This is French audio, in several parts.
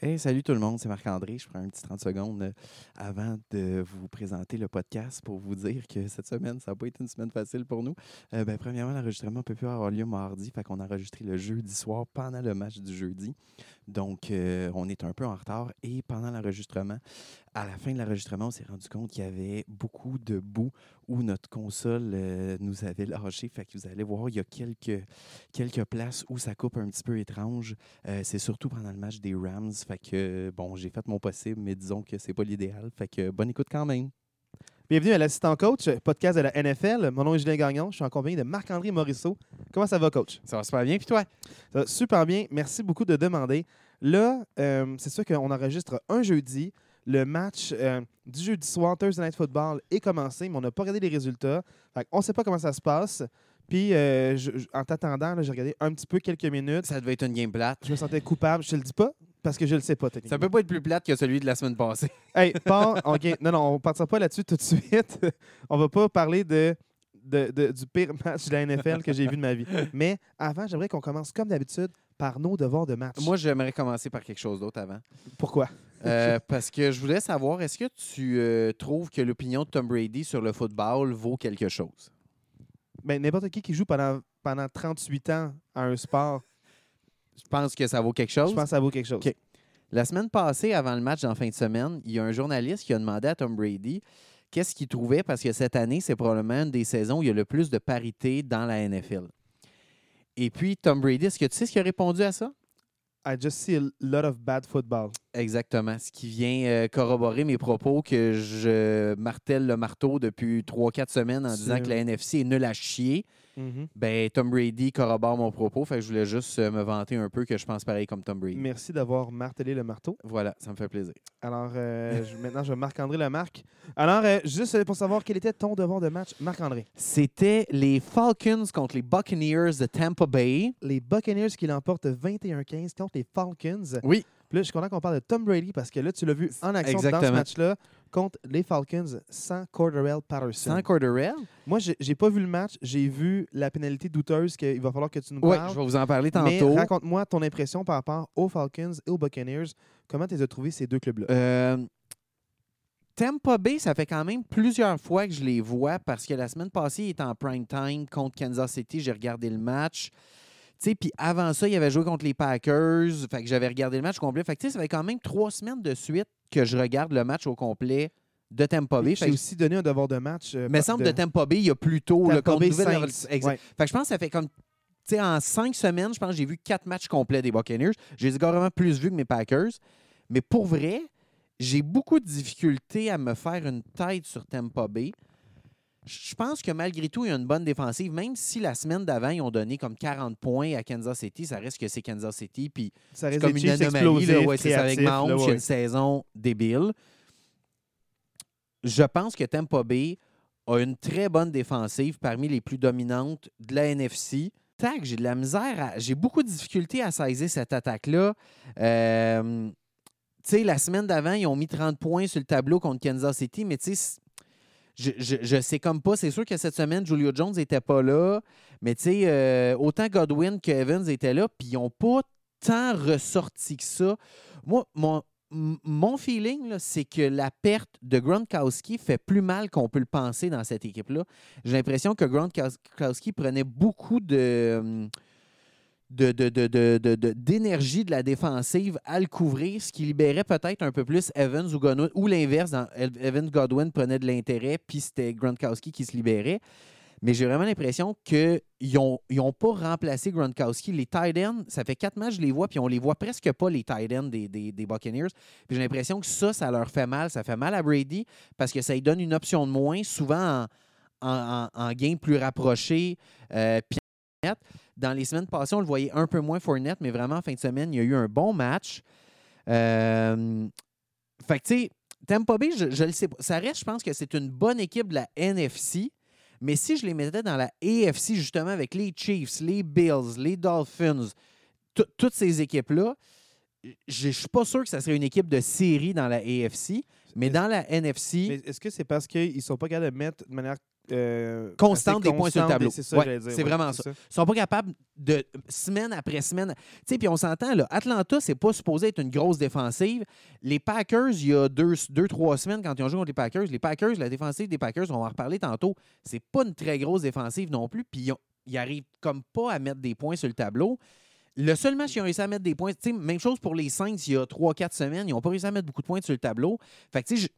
Hey, salut tout le monde, c'est Marc-André. Je prends un petit 30 secondes euh, avant de vous présenter le podcast pour vous dire que cette semaine, ça n'a pas été une semaine facile pour nous. Euh, ben, premièrement, l'enregistrement ne peut plus avoir lieu mardi, fait qu'on a enregistré le jeudi soir pendant le match du jeudi. Donc, euh, on est un peu en retard et pendant l'enregistrement, à la fin de l'enregistrement, on s'est rendu compte qu'il y avait beaucoup de bouts où notre console euh, nous avait lâché. Fait que vous allez voir, il y a quelques, quelques places où ça coupe un petit peu étrange. Euh, c'est surtout pendant le match des Rams. Fait que, bon, j'ai fait mon possible, mais disons que c'est pas l'idéal. Fait que, bonne écoute quand même. Bienvenue à l'assistant coach, podcast de la NFL. Mon nom est Julien Gagnon. Je suis en compagnie de Marc-André Morisseau. Comment ça va, coach? Ça va super bien, puis toi? Ça va super bien. Merci beaucoup de demander. Là, euh, c'est sûr qu'on enregistre un jeudi. Le match euh, du jeudi soir, Thursday Night Football, est commencé, mais on n'a pas regardé les résultats. Fait on ne sait pas comment ça se passe. Puis, euh, je- je- en t'attendant, j'ai regardé un petit peu quelques minutes. Ça devait être une game plate. Je me sentais coupable. Je te le dis pas parce que je le sais pas, techniquement. Ça peut pas être plus plate que celui de la semaine passée. Hey. Non, non, on ne partira pas là-dessus tout de suite. on va pas parler de, de- de- du pire match de la NFL que j'ai vu de ma vie. Mais avant, j'aimerais qu'on commence comme d'habitude par nos devoirs de match. Moi, j'aimerais commencer par quelque chose d'autre avant. Pourquoi? Euh, parce que je voulais savoir, est-ce que tu euh, trouves que l'opinion de Tom Brady sur le football vaut quelque chose? Ben, n'importe qui qui joue pendant, pendant 38 ans à un sport, Je pense que ça vaut quelque chose. je pense que ça vaut quelque chose. OK. La semaine passée, avant le match en fin de semaine, il y a un journaliste qui a demandé à Tom Brady qu'est-ce qu'il trouvait parce que cette année, c'est probablement une des saisons où il y a le plus de parité dans la NFL. Et puis, Tom Brady, est-ce que tu sais ce qu'il a répondu à ça? I just see a lot of bad football. Exactement. Ce qui vient euh, corroborer mes propos que je martèle le marteau depuis 3-4 semaines en disant que la NFC est nulle à chier. Ben, Tom Brady corrobore mon propos. Fait que je voulais juste euh, me vanter un peu que je pense pareil comme Tom Brady. Merci d'avoir martelé le marteau. Voilà, ça me fait plaisir. Alors, euh, je- maintenant, je vais Marc-André le marque. Alors, euh, juste euh, pour savoir quel était ton devoir de match, Marc-André. C'était les Falcons contre les Buccaneers de Tampa Bay. Les Buccaneers qui l'emportent 21-15 contre les Falcons. Oui. Puis là, je suis content qu'on parle de Tom Brady parce que là, tu l'as vu en action dans ce Exactement. match-là contre les Falcons sans Cordarrelle Patterson. Sans Corderell. Moi, j'ai pas vu le match. J'ai vu la pénalité douteuse qu'il va falloir que tu nous Oui, parles. je vais vous en parler tantôt. raconte-moi ton impression par rapport aux Falcons et aux Buccaneers. Comment tu as trouvé ces deux clubs-là? Euh, Tampa Bay, ça fait quand même plusieurs fois que je les vois parce que la semaine passée, il était en prime time contre Kansas City. J'ai regardé le match. Sais, Puis avant ça, il avait joué contre les Packers. Fait que j'avais regardé le match complet. Fait que tu sais, ça fait quand même trois semaines de suite que je regarde le match au complet de Tampa Bay. J'ai aussi donné un devoir de match. euh, mais semble de Tampa Bay, il y a plus tôt le Tampa contre Bay Nouvelle-Orléans. Saints. Exact. Ouais. Fait que je pense que ça fait comme. En cinq semaines, je pense que j'ai vu quatre matchs complets des Buccaneers. J'ai carrément plus vu que mes Packers. Mais pour vrai, j'ai beaucoup de difficultés à me faire une tête sur Tampa Bay. Je pense que malgré tout, il y a une bonne défensive. Même si la semaine d'avant, ils ont donné comme 40 points à Kansas City, ça reste que c'est Kansas City. Puis Ça reste comme une anomalie. Là, ouais, c'est avec Mahomes, ouais. une saison débile. Je pense que Tampa Bay a une très bonne défensive parmi les plus dominantes de la NFC. Tac, j'ai de la misère, j'ai beaucoup de difficultés à saisir cette attaque-là. Euh, tu sais, la semaine d'avant, ils ont mis 30 points sur le tableau contre Kansas City, mais tu sais, je, je, sais comme pas. C'est sûr que cette semaine, Julio Jones n'était pas là, mais tu sais, euh, autant Godwin que Evans étaient là, puis ils n'ont pas tant ressorti que ça. Moi, mon, mon feeling, c'est que la perte de Gronkowski fait plus mal qu'on peut le penser dans cette équipe-là. J'ai l'impression que Gronkowski prenait beaucoup de. Hum, de- de- de- de- d'énergie la défensive à le couvrir, ce qui libérait peut-être un peu plus Evans ou Godwin, ou l'inverse, Evans Godwin prenait de l'intérêt, puis c'était Gronkowski qui se libérait. Mais j'ai vraiment l'impression qu'ils n'ont ils pas remplacé Gronkowski. Les tight ends, ça fait quatre matchs, je les vois, puis on les voit presque pas, les tight ends des, des, des Buccaneers. J'ai l'impression que ça, ça leur fait mal. Ça fait mal à Brady parce que ça lui donne une option de moins, souvent en, en, game plus rapproché. Euh. Dans les semaines passées, on le voyait un peu moins Fournette, mais vraiment en fin de semaine, il y a eu un bon match. Euh, fait que, tu sais, Tampa Bay, je, je le sais pas. Ça reste, je pense que c'est une bonne équipe de la NFC. Mais si je les mettais dans la AFC, justement, avec les Chiefs, les Bills, les Dolphins, tout- toutes ces équipes-là, je ne suis pas sûr que ça serait une équipe de série dans la AFC. Mais dans la NFC, est-ce que c'est parce qu'ils sont pas capables de mettre de manière euh, Constante des points sur le tableau. C'est ça, Ouais, dire. c'est ouais, vraiment c'est Ils sont pas capables de semaine après semaine. Tu sais, puis on s'entend, là, Atlanta, c'est pas supposé être une grosse défensive. Les Packers, il y a deux, deux, trois semaines, quand ils ont joué contre les Packers, les Packers, la défensive des Packers, on va en reparler tantôt, c'est pas une très grosse défensive non plus. Puis ils, ils arrivent comme pas à mettre des points sur le tableau. Le seul match qu'ils ont réussi à mettre des points, tu sais, même chose pour les Saints il y a 3-4 semaines, ils n'ont pas réussi à mettre beaucoup de points sur le tableau. Fait que, tu sais,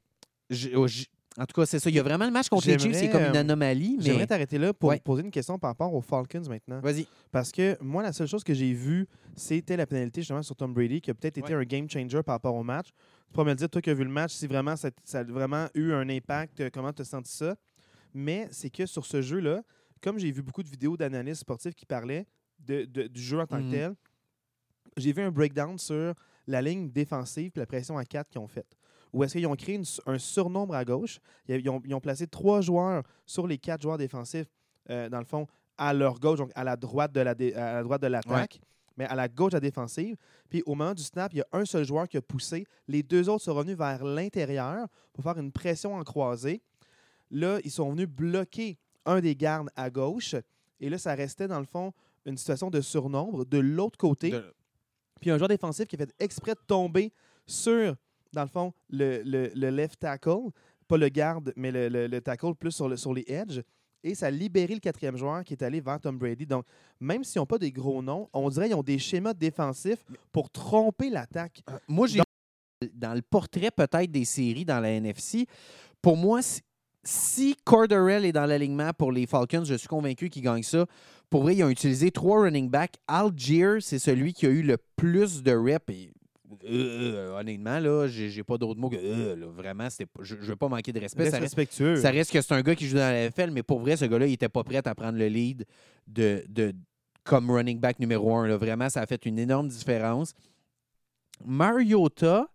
en tout cas, c'est ça. Il y a vraiment le match contre les Chiefs, c'est comme une euh, anomalie. Mais... J'aimerais t'arrêter là pour Ouais. poser une question par rapport aux Falcons maintenant. Vas-y. Parce que moi, la seule chose que j'ai vue, c'était la pénalité justement sur Tom Brady, qui a peut-être été un game changer par rapport au match. Tu pourras me le dire, toi qui as vu le match, si vraiment ça, ça a vraiment eu un impact, euh, comment tu as senti ça? Mais c'est que sur ce jeu-là, comme j'ai vu beaucoup de vidéos d'analystes sportifs qui parlaient de- de- du jeu en tant que tel, j'ai vu un breakdown sur la ligne défensive et la pression à 4 qu'ils ont faite. Où est-ce qu'ils ont créé une un surnombre à gauche? Ils ont, ils ont placé trois joueurs sur les quatre joueurs défensifs, euh, dans le fond, à leur gauche, donc à la droite de la dé- à la droite de l'attaque, mais à la gauche de la défensive. Puis au moment du snap, il y a un seul joueur qui a poussé. Les deux autres sont revenus vers l'intérieur pour faire une pression en croisée. Là, ils sont venus bloquer un des gardes à gauche. Et là, ça restait, dans le fond, une situation de surnombre. De l'autre côté, De- puis un joueur défensif qui a fait exprès de tomber sur, dans le fond, le, le- le left tackle. Pas le garde, mais le, le- le tackle plus sur, le- sur les edges. Et ça a libéré le quatrième joueur qui est allé vers Tom Brady. Donc, même s'ils n'ont pas des gros noms, on dirait qu'ils ont des schémas défensifs pour tromper l'attaque. Moi, j'ai dans le portrait peut-être des séries dans la NFC. Pour moi, si- si Corderell est dans l'alignement pour les Falcons, je suis convaincu qu'ils gagnent ça. Pour vrai, ils ont utilisé trois running backs. Algier, c'est celui qui a eu le plus de reps. Et, euh, honnêtement, là, j'ai pas d'autre mot que euh, là, vraiment, je ne veux pas manquer de respect. Reste Ça reste, respectueux. ça reste que c'est un gars qui joue dans la NFL, mais pour vrai, ce gars-là, il était pas prêt à prendre le lead de, de, comme running back numéro un. là. Vraiment, ça a fait une énorme différence. Mariota,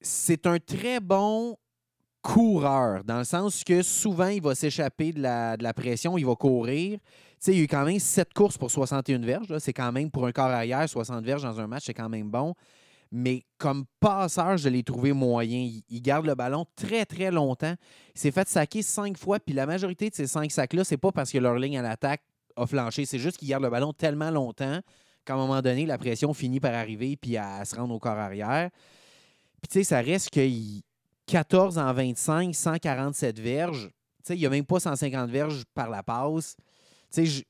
c'est un très bon coureur, dans le sens que souvent, il va s'échapper de la, de la pression, il va courir. Il y a eu quand même 7 courses pour 61 verges. C'est quand même, pour un corps arrière, 60 verges dans un match, c'est quand même bon. Mais comme passeur, je l'ai trouvé moyen. Il, garde le ballon très, très longtemps. Il s'est fait saquer cinq fois, puis la majorité de ces cinq sacs-là, c'est pas parce que leur ligne à l'attaque a flanché. C'est juste qu'il garde le ballon tellement longtemps qu'à un moment donné, la pression finit par arriver puis à, se rendre au corps arrière. Puis tu sais, ça reste que il- 14 en 25, 147 verges. Tu sais, il n'y a même pas 150 verges par la passe. Je-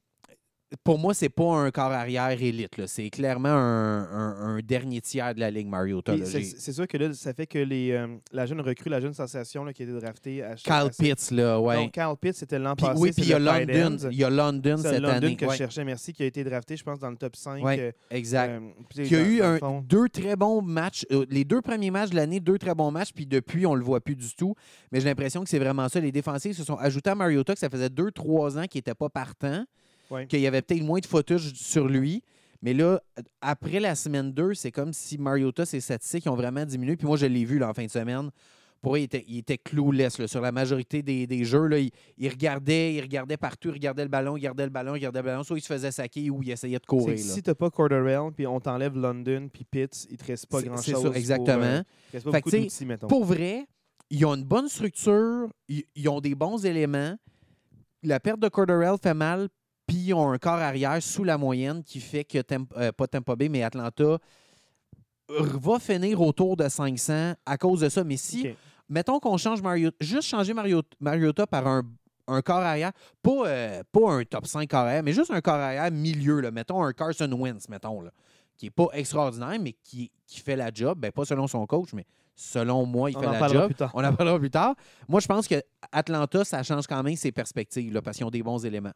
pour moi, c'est pas un corps arrière élite. C'est clairement un, un- un dernier tiers de la ligue Mariota. C'est sûr que là, ça fait que les, euh, la jeune recrue, la jeune sensation là, qui a été draftée à Kyle Pitts, là, ouais. Donc, Kyle Pitts, c'était l'an passé. oui, puis il y a London, il y a London cette London année. que Ouais, je cherchais, merci, qui a été drafté, je pense, dans le top 5. Ouais, euh, exact. euh, puis, qui a dans- eu dans un- deux très bons matchs. Euh, les deux premiers matchs de l'année, deux très bons matchs, puis depuis, on le voit plus du tout. Mais j'ai l'impression que c'est vraiment ça. Les défensifs se sont ajoutés à Mariota, que ça faisait deux, trois ans qu'il n'était pas partant, Ouais. qu'il y avait peut-être moins de footage sur lui. Mais là, après la semaine 2, c'est comme si Mariota, ses statistiques ont vraiment diminué. Puis moi, je l'ai vu là, en fin de semaine. Pour eux, il était, il était clouless là, sur la majorité des, des jeux. Là, il, il regardait, il regardait partout, il regardait le ballon, il regardait le ballon, il regardait le ballon. Soit il se faisait saquer ou il essayait de courir. si tu n'as pas Corderell, puis on t'enlève London, puis Pitts, il te reste pas grand-chose. C'est ça, pour, exactement. euh, reste pas Fait mettons. Pour vrai, ils ont une bonne structure, ils, ils ont des bons éléments. La perte de Corderell fait mal, puis ils ont un corps arrière sous la moyenne qui fait que, euh, pas Tampa Bay, mais Atlanta va finir autour de 500 à cause de ça. Mais si, mettons qu'on change Mariota, juste changer Mario- Mariota par un, un corps arrière, pas, euh, pas un top 5 corps arrière, mais juste un corps arrière milieu, là, mettons un Carson Wentz, mettons, là, qui n'est pas extraordinaire, mais qui, qui fait la job, ben, pas selon son coach, mais selon moi, il On fait en la parlera job. plus tard. On en parlera plus tard. Moi, je pense que Atlanta, ça change quand même ses perspectives, là, parce qu'ils ont des bons éléments.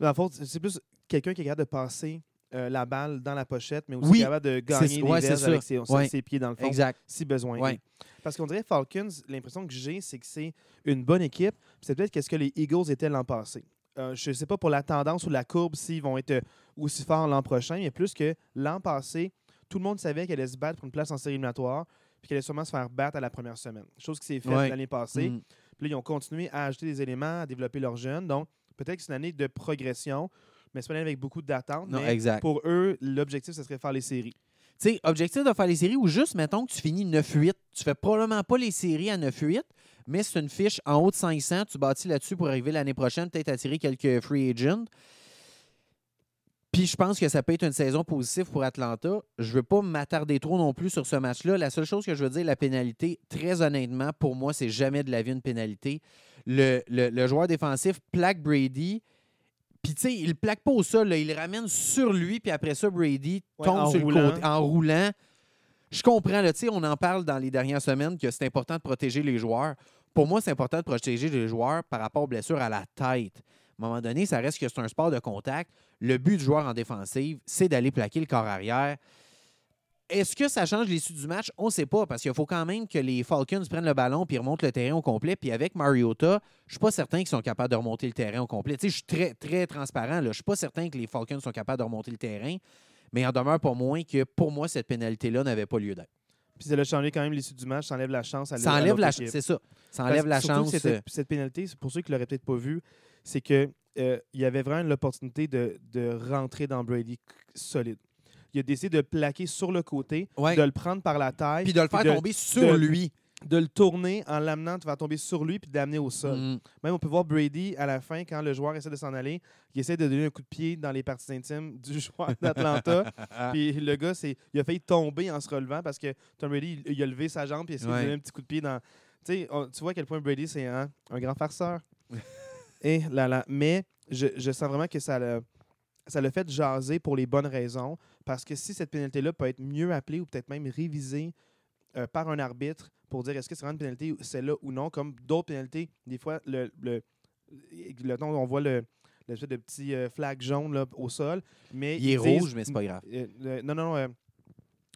Dans le fond, c'est plus quelqu'un qui est capable de passer euh, la balle dans la pochette, mais aussi Oui, capable de gagner ouais, verges ça. avec ses, Ouais. ses pieds, dans le fond, Exact. si besoin. Ouais. Parce qu'on dirait Falcons, l'impression que j'ai, c'est que c'est une bonne équipe. C'est peut-être qu'est-ce que les Eagles étaient l'an passé. Euh, je ne sais pas pour la tendance ou la courbe s'ils vont être euh, aussi forts l'an prochain, mais plus que l'an passé, tout le monde savait qu'elle allait se battre pour une place en série éliminatoire, puis qu'elle allait sûrement se faire battre à la première semaine. Chose qui s'est faite Ouais. l'année passée. Mm. Puis là, ils ont continué à ajouter des éléments, à développer leurs jeunes. Donc, peut-être que c'est une année de progression, mais c'est pas une année avec beaucoup d'attentes. Non, mais exact. pour eux, l'objectif, ce serait faire les séries. Tu sais, objectif de faire les séries ou juste, mettons que tu finis 9-8, tu fais probablement pas les séries à 9-8, mais c'est une fiche en haut de 500. Tu bâtis là-dessus pour arriver l'année prochaine, peut-être attirer quelques free agents. Puis je pense que ça peut être une saison positive pour Atlanta. Je ne veux pas m'attarder trop non plus sur ce match-là. La seule chose que je veux dire, la pénalité, très honnêtement, pour moi, c'est jamais de la vie une pénalité. Le, le- le joueur défensif plaque Brady. Puis, tu sais, il plaque pas au sol, là, il le ramène sur lui, puis après ça, Brady Ouais, tombe sur roulant. le côté en roulant. Je comprends, là, tu sais, on en parle dans les dernières semaines que c'est important de protéger les joueurs. Pour moi, c'est important de protéger les joueurs par rapport aux blessures à la tête. À un moment donné, ça reste que c'est un sport de contact. Le but du joueur en défensive, c'est d'aller plaquer le corps arrière. Est-ce que ça change l'issue du match? On ne sait pas, parce qu'il faut quand même que les Falcons prennent le ballon puis remontent le terrain au complet. Puis avec Mariota, je ne suis pas certain qu'ils sont capables de remonter le terrain au complet. Tu sais, je suis très, très transparent. là. Je ne suis pas certain que les Falcons sont capables de remonter le terrain. Mais il en demeure pas moins que pour moi, cette pénalité-là n'avait pas lieu d'être. Puis ça a changé quand même l'issue du match, ça enlève la chance à Ça enlève la chance. C'est ça. Ça enlève la que chance. Cette, euh, cette pénalité, c'est pour ceux qui ne l'auraient peut-être pas vu, c'est que euh, y avait vraiment l'opportunité de, de rentrer dans Brady solide. Il a décidé de plaquer sur le côté, Ouais. de le prendre par la taille, Puis de le faire de- tomber sur de- lui. de le tourner en l'amenant, tu vas tomber sur lui puis de l'amener au sol. Mm. Même on peut voir Brady à la fin, quand le joueur essaie de s'en aller, il essaie de donner un coup de pied dans les parties intimes du joueur d'Atlanta. puis le gars, il a failli tomber en se relevant parce que Tom Brady, il, il a levé sa jambe et il a essayé Ouais. de donner un petit coup de pied dans. Tu sais, on- tu vois à quel point Brady, c'est un, un grand farceur. Et là, là. Mais je, je sens vraiment que ça l'a, ça l'a fait jaser pour les bonnes raisons. Parce que si cette pénalité-là peut être mieux appelée ou peut-être même révisée euh, par un arbitre pour dire est-ce que c'est vraiment une pénalité, celle-là ou non, comme d'autres pénalités, des fois, le, le, le temps, on voit le, l'espèce de petit euh, flag jaune là, au sol. Mais Il est rouge, mais c'est pas grave. Euh, le- non, non, non. euh,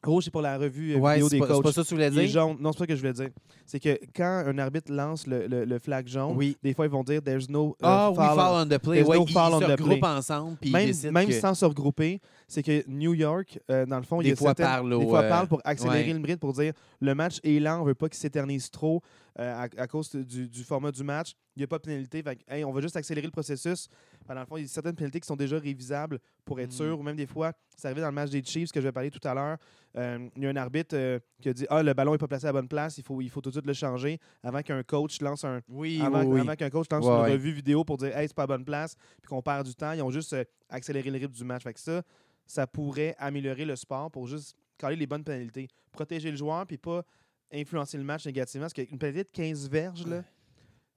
rouge, c'est pour la revue euh, Ouais, vidéo c'est des pas, c'est pas ça que tu voulais dire? jaune. Non, c'est pas ce que je voulais dire. C'est que quand un arbitre lance le, le- le flag jaune, Oui. des fois, ils vont dire There's no uh, oui, foul foul on the play. Ouais, no ils, ils on se the regroupent play. ensemble. Puis Même, même que- sans se regrouper, c'est que New York, euh, dans le fond, il y Des a fois certaines- parle des fois euh, parle pour accélérer ouais. le rythme, pour dire le match est lent, on veut pas qu'il s'éternise trop euh, à, à cause du, du format du match. Il n'y a pas de pénalité. Fait que, hey, on va juste accélérer le processus. Dans le fond, il y a certaines pénalités qui sont déjà révisables pour être Mm. sûr. Ou même des fois, c'est arrivé dans le match des Chiefs que je vais parler tout à l'heure. euh, il y a un arbitre euh, qui a dit Ah, le ballon n'est pas placé à la bonne place, il faut, il faut tout de suite le changer avant qu'un coach lance un, Oui, avant, oui, oui. avant qu'un coach lance Ouais, une ouais. revue vidéo pour dire Hey, c'est pas à bonne place, puis qu'on perd du temps. Ils ont juste euh, accéléré le rythme du match. Fait que ça, ça pourrait améliorer le sport pour juste caler les bonnes pénalités. Protéger le joueur, puis pas influencer le match négativement. Parce qu'une pénalité de 15 verges, là,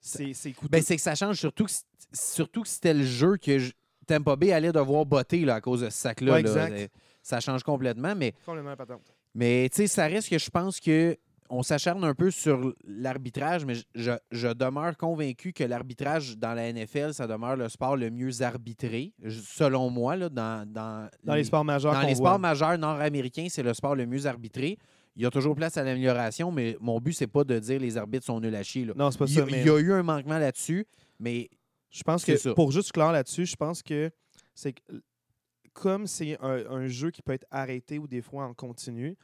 c'est coûteux. Ben, c'est que ça change surtout que, surtout que c'était le jeu que je- Tampa Bay allait devoir botter là, à cause de ce sac-là. Ouais. Euh, Ça change complètement, mais, complètement patente. mais tu sais, ça reste que je pense que on s'acharne un peu sur l'arbitrage, mais je, je- demeure convaincu que l'arbitrage dans la NFL, ça demeure le sport le mieux arbitré, selon moi, là, dans, dans, Dans les sports majeurs dans les voit. sports majeurs nord-américains, c'est le sport le mieux arbitré. Il y a toujours place à l'amélioration, mais mon but, c'est pas de dire les arbitres sont nuls à chier. là. Non, c'est pas Il y, a, ça. mais il y a eu un manquement là-dessus, mais Je pense que, ça. pour juste clair là-dessus, je pense que c'est comme c'est un, un jeu qui peut être arrêté ou des fois en continu,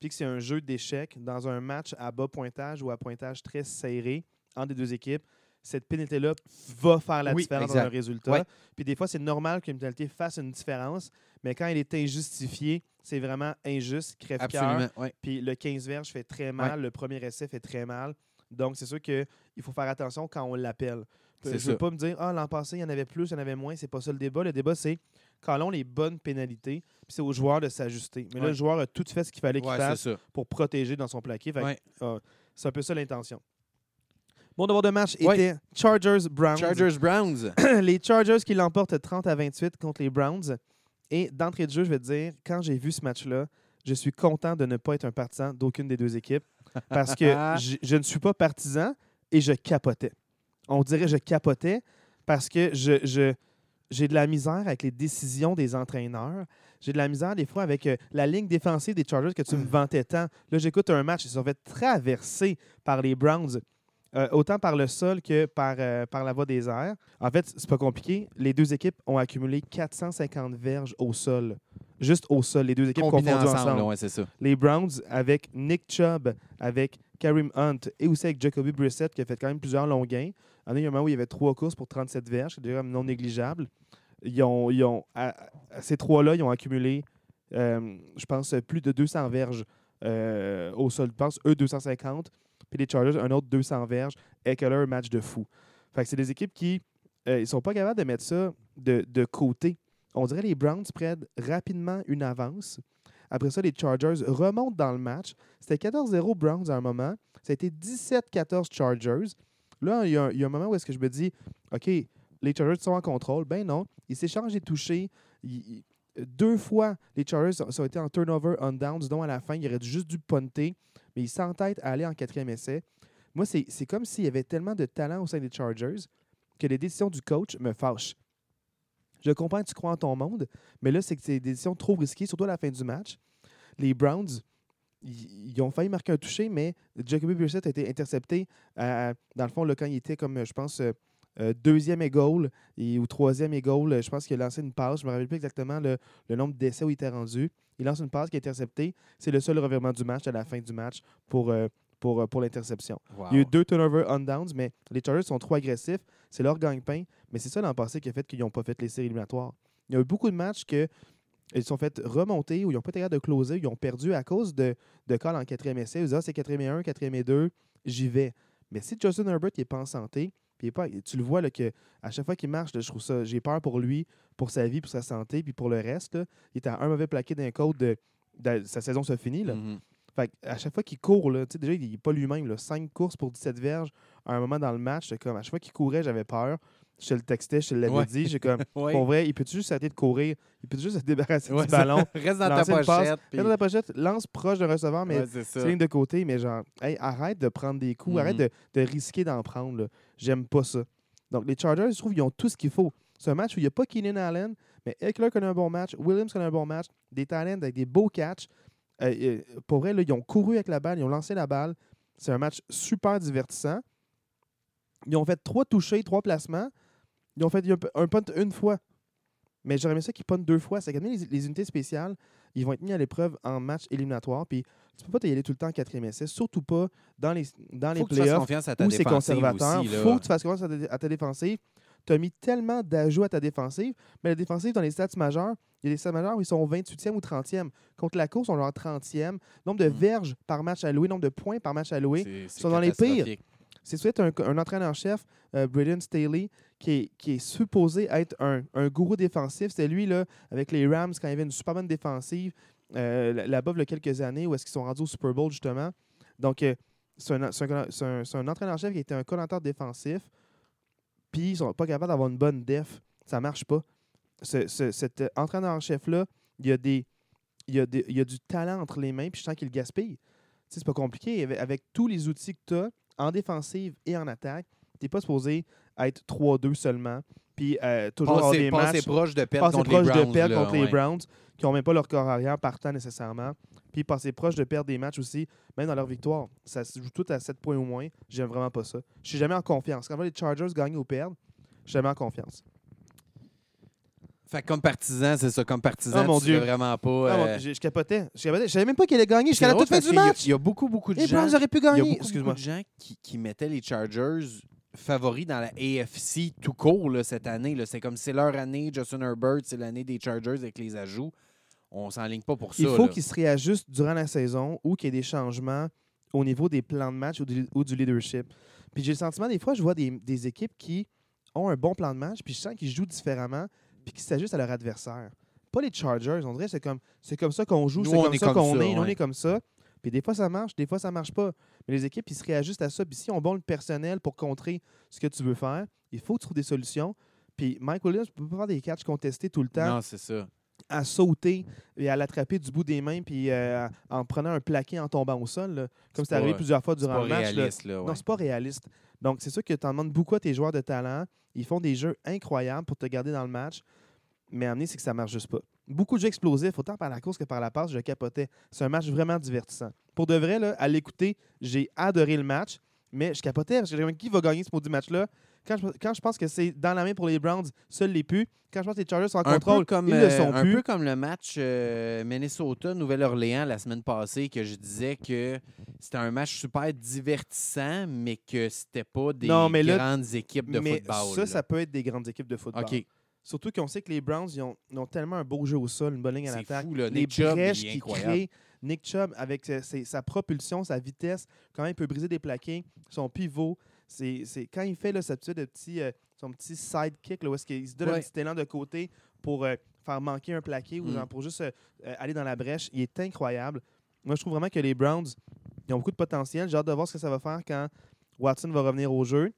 puis que c'est un jeu d'échecs dans un match à bas pointage ou à pointage très serré entre les deux équipes, cette pénalité-là va faire la Oui, différence exact. dans le résultat. Ouais. Puis des fois, c'est normal qu'une pénalité fasse une différence, mais quand elle est injustifiée, c'est vraiment injuste, crève-cœur. absolument. ouais. Puis le 15 verges fait très mal, le premier essai fait très mal. Donc, c'est sûr qu'il faut faire attention quand on l'appelle. Je ne veux pas me dire, ah, l'an passé, il y en avait plus, il y en avait moins. C'est pas ça le débat. Le débat, c'est quand on les bonnes pénalités, puis c'est au joueur de s'ajuster. Mais là, le joueur a tout fait ce qu'il fallait qu'il Ouais, fasse pour protéger dans son plaqué. Ouais. euh, c'est un peu ça l'intention. Mon devoir de match était Chargers-Browns. Chargers Browns. les Chargers qui l'emportent 30 à 28 contre les Browns. Et d'entrée de jeu, je vais te dire, quand j'ai vu ce match-là, je suis content de ne pas être un partisan d'aucune des deux équipes parce que je, je ne suis pas partisan et je capotais. On dirait je capotais parce que je, je- j'ai de la misère avec les décisions des entraîneurs. J'ai de la misère des fois avec euh, la ligne défensive des Chargers que tu me vantais tant. Là, j'écoute un match, ils se sont fait traverser par les Browns. Euh, autant par le sol que par, euh, par la voie des airs. En fait, c'est pas compliqué. Les deux équipes ont accumulé 450 verges au sol. Juste au sol, les deux équipes Combinés confondues ensemble, ensemble. là, ouais, c'est ça. Les Browns avec Nick Chubb, avec Karim Hunt et aussi avec Jacoby Brissett qui a fait quand même plusieurs longs gains. En il y a un moment où il y avait trois courses pour 37 verges, c'est déjà non négligeable. Ils ont, ils ont, à- à ces trois-là, ils ont accumulé, euh, je pense, plus de 200 verges au sol. Je pense, eux, 250. Puis les Chargers, un autre 200 verges. Eckler, match de fou. Fait que c'est des équipes qui euh, ils sont pas capables de mettre ça de, de côté. On dirait les Browns prennent rapidement une avance. Après ça, les Chargers remontent dans le match. C'était 14-0 Browns à un moment. Ça a été 17-14 Chargers. Là, il y, a un, il moment où est-ce que je me dis, OK, les Chargers sont en contrôle. Ben non, ils s'échangent des touchés. Deux fois, les Chargers ont, été en turnover on downs, à la fin, ils auraient juste dû punter, mais ils s'entêtent à aller en quatrième essai. Moi, c'est comme s'il y avait tellement de talent au sein des Chargers que les décisions du coach me fâchent. Je comprends que tu crois en ton monde, mais là, c'est que c'est des décisions trop risquées, surtout à la fin du match. Les Browns, ils ont failli marquer un touché, mais Jacoby Brissett a été intercepté, euh, dans le fond, là, quand il était comme, je pense, euh, euh, deuxième et goal ou troisième et goal. Je pense qu'il a lancé une passe. Je ne me rappelle plus exactement le nombre d'essais où il était rendu. Il lance une passe qui est interceptée. C'est le seul revirement du match à la fin du match pour, euh, pour, euh, pour l'interception. Il y a eu deux turnovers on downs, mais les Chargers sont trop agressifs. C'est leur gagne-pain. Mais c'est ça l'an passé qui a fait qu'ils n'ont pas fait les séries éliminatoires. Il y a eu beaucoup de matchs que ils sont fait remonter ou ils n'ont pas été capables de closer, ils ont perdu à cause de, de calls en quatrième essai. Ils disent, ah, c'est quatrième et un, quatrième et deux, j'y vais. Mais si Justin Herbert n'est pas en santé, puis pas, tu le vois là, que à chaque fois qu'il marche, là, je trouve ça, j'ai peur pour lui, pour sa vie, pour sa santé, puis pour le reste. là. il est à un mauvais plaqué d'un code de, de- sa saison se finit. Là. Mhm. Fait à chaque fois qu'il court, là, déjà, il n'est pas lui-même. Cinq courses pour 17 verges à un moment dans le match. Comme, à chaque fois qu'il courait, j'avais peur. Je te le textais, je te l'avais Ouais. dit. J'ai comme, Ouais. pour vrai, il peut juste arrêter de courir? Il peut juste se débarrasser Ouais, du ballon? Reste dans ta passe. pochette. puis- Fais dans la pochette, lance proche d'un receveur, mais c'est ligne de côté. Mais genre, hey, arrête de prendre des coups, arrête de, de risquer d'en prendre. J'aime pas ça. Donc, les Chargers, je trouve qu'ils ont tout ce qu'il faut. C'est un match où il n'y a pas Keenan Allen, mais Eckler connaît un bon match, Williams connaît un bon match, des talents avec des beaux catchs. Euh, euh, pour vrai, là, ils ont couru avec la balle, ils ont lancé la balle. C'est un match super divertissant. Ils ont fait trois touchés, trois placements. Ils ont fait un punt une fois. Mais j'aurais aimé ça qu'ils puntent deux fois. C'est que les, les unités spéciales, ils vont être mis à l'épreuve en match éliminatoire. Puis tu peux pas y aller tout le temps en quatrième essai, surtout pas dans les, dans les playoffs où c'est conservateur. aussi, Il là. faut que tu fasses confiance à ta, à ta défensive. Tu as mis tellement d'ajouts à ta défensive, mais la défensive, dans les stats majeurs, il y a des stats majeurs où ils sont 28e ou 30e. Contre la course, on est en 30e. Nombre de Mm. verges par match alloué, nombre de points par match alloué. Sont dans les pires. C'est soit un, un entraîneur-chef, euh, Braden Staley, qui est, supposé être un, gourou défensif. C'est lui, là, avec les Rams, quand il y avait une super bonne défensive, là-bas, il y a quelques années, où est-ce qu'ils sont rendus au Super Bowl, justement. Donc, euh, c'est un, entraîneur-chef qui était un coordinateur défensif, puis ils sont pas capables d'avoir une bonne def. Ça marche pas. Ce- ce- cet entraîneur-chef-là, il y, a du talent entre les mains, puis je sens qu'il le gaspille. C'est pas compliqué. Avec, avec tous les outils que tu as, en défensive et en attaque, tu n'es pas supposé être 3-2 seulement, puis euh, toujours avoir des matchs proche de perdre contre proche les Browns. de perdre là, contre les. Browns, qui n'ont même pas leur corps arrière partant nécessairement. Puis passer proche de perdre des matchs aussi, même dans leur victoire. Ça se joue tout à 7 points au moins. J'aime vraiment pas ça. Je suis jamais en confiance. Quand les Chargers gagner ou perdre, je suis jamais en confiance. Fait que comme partisan, c'est ça. Comme partisan, Oh, mon tu Dieu. serais vraiment pas. Ah, bon, euh, je, je capotais. Je capotais. Je savais même pas qu'il allait gagner jusqu'à la toute fin du match. Il y a beaucoup, beaucoup de Les gens. Browns auraient pu Il y a gagner. beaucoup, de gens qui, qui mettaient les Chargers favoris dans la AFC tout court là, cette année. C'est comme c'est leur année, Justin Herbert, c'est l'année des Chargers avec les ajouts. On s'enligne pas pour ça. Il faut qu'ils se réajustent durant la saison ou qu'il y ait des changements au niveau des plans de match ou du, ou du leadership. Puis j'ai le sentiment, des fois, je vois des, des équipes qui ont un bon plan de match, puis je sens qu'ils jouent différemment, puis qu'ils s'ajustent à leur adversaire. Pas les Chargers, on dirait que c'est comme, c'est comme ça qu'on joue, c'est comme ça qu'on est, on est comme ça. Puis des fois, ça marche, des fois, ça marche pas. Mais les équipes, ils se réajustent à ça. Puis si on bon le personnel pour contrer ce que tu veux faire, il faut trouves des solutions. Puis Mike Williams ne peut pas faire des catchs contestés tout le temps Non, c'est ça. à sauter et à l'attraper du bout des mains puis euh, en prenant un plaqué en tombant au sol, là, comme C'est arrivé plusieurs fois durant le match. là. réaliste. Là, ouais. Non, c'est pas réaliste. Donc, c'est sûr que tu en demandes beaucoup à tes joueurs de talent. Ils font des jeux incroyables pour te garder dans le match. Mais à amener, c'est que ça marche juste pas. Beaucoup de jeux explosifs, autant par la course que par la passe, je capotais. C'est un match vraiment divertissant. Pour de vrai, là, à l'écouter, j'ai adoré le match, mais je capotais parce que qui va gagner ce maudit match-là? Quand je, quand je pense que c'est dans la main pour les Browns, seuls les pu. Quand je pense que les Chargers sont en un contrôle, comme, ils le euh, sont un plus. peu comme le match euh, Minnesota-Nouvelle-Orléans la semaine passée, que je disais que c'était un match super divertissant, mais que c'était pas des Non, mais là- grandes équipes de mais football. ça, là. ça peut être des grandes équipes de football. OK, Surtout qu'on sait que les Browns, ils ont, ils ont tellement un beau jeu au sol, une bonne ligne à l'attaque. Les Nick Chubb, brèches qui incroyable. créent Nick Chubb, avec ses- sa propulsion, sa vitesse, comment il peut briser des plaqués, son pivot. C'est c'est- quand il fait là, cette de petit, euh, son petit sidekick, là, où est-ce qu'il se donne un petit élan de côté pour euh, faire manquer un plaqué ou Mm. genre pour juste euh, aller dans la brèche, il est incroyable. Moi, je trouve vraiment que les Browns, ils ont beaucoup de potentiel. J'ai hâte de voir ce que ça va faire quand Watson va revenir au jeu.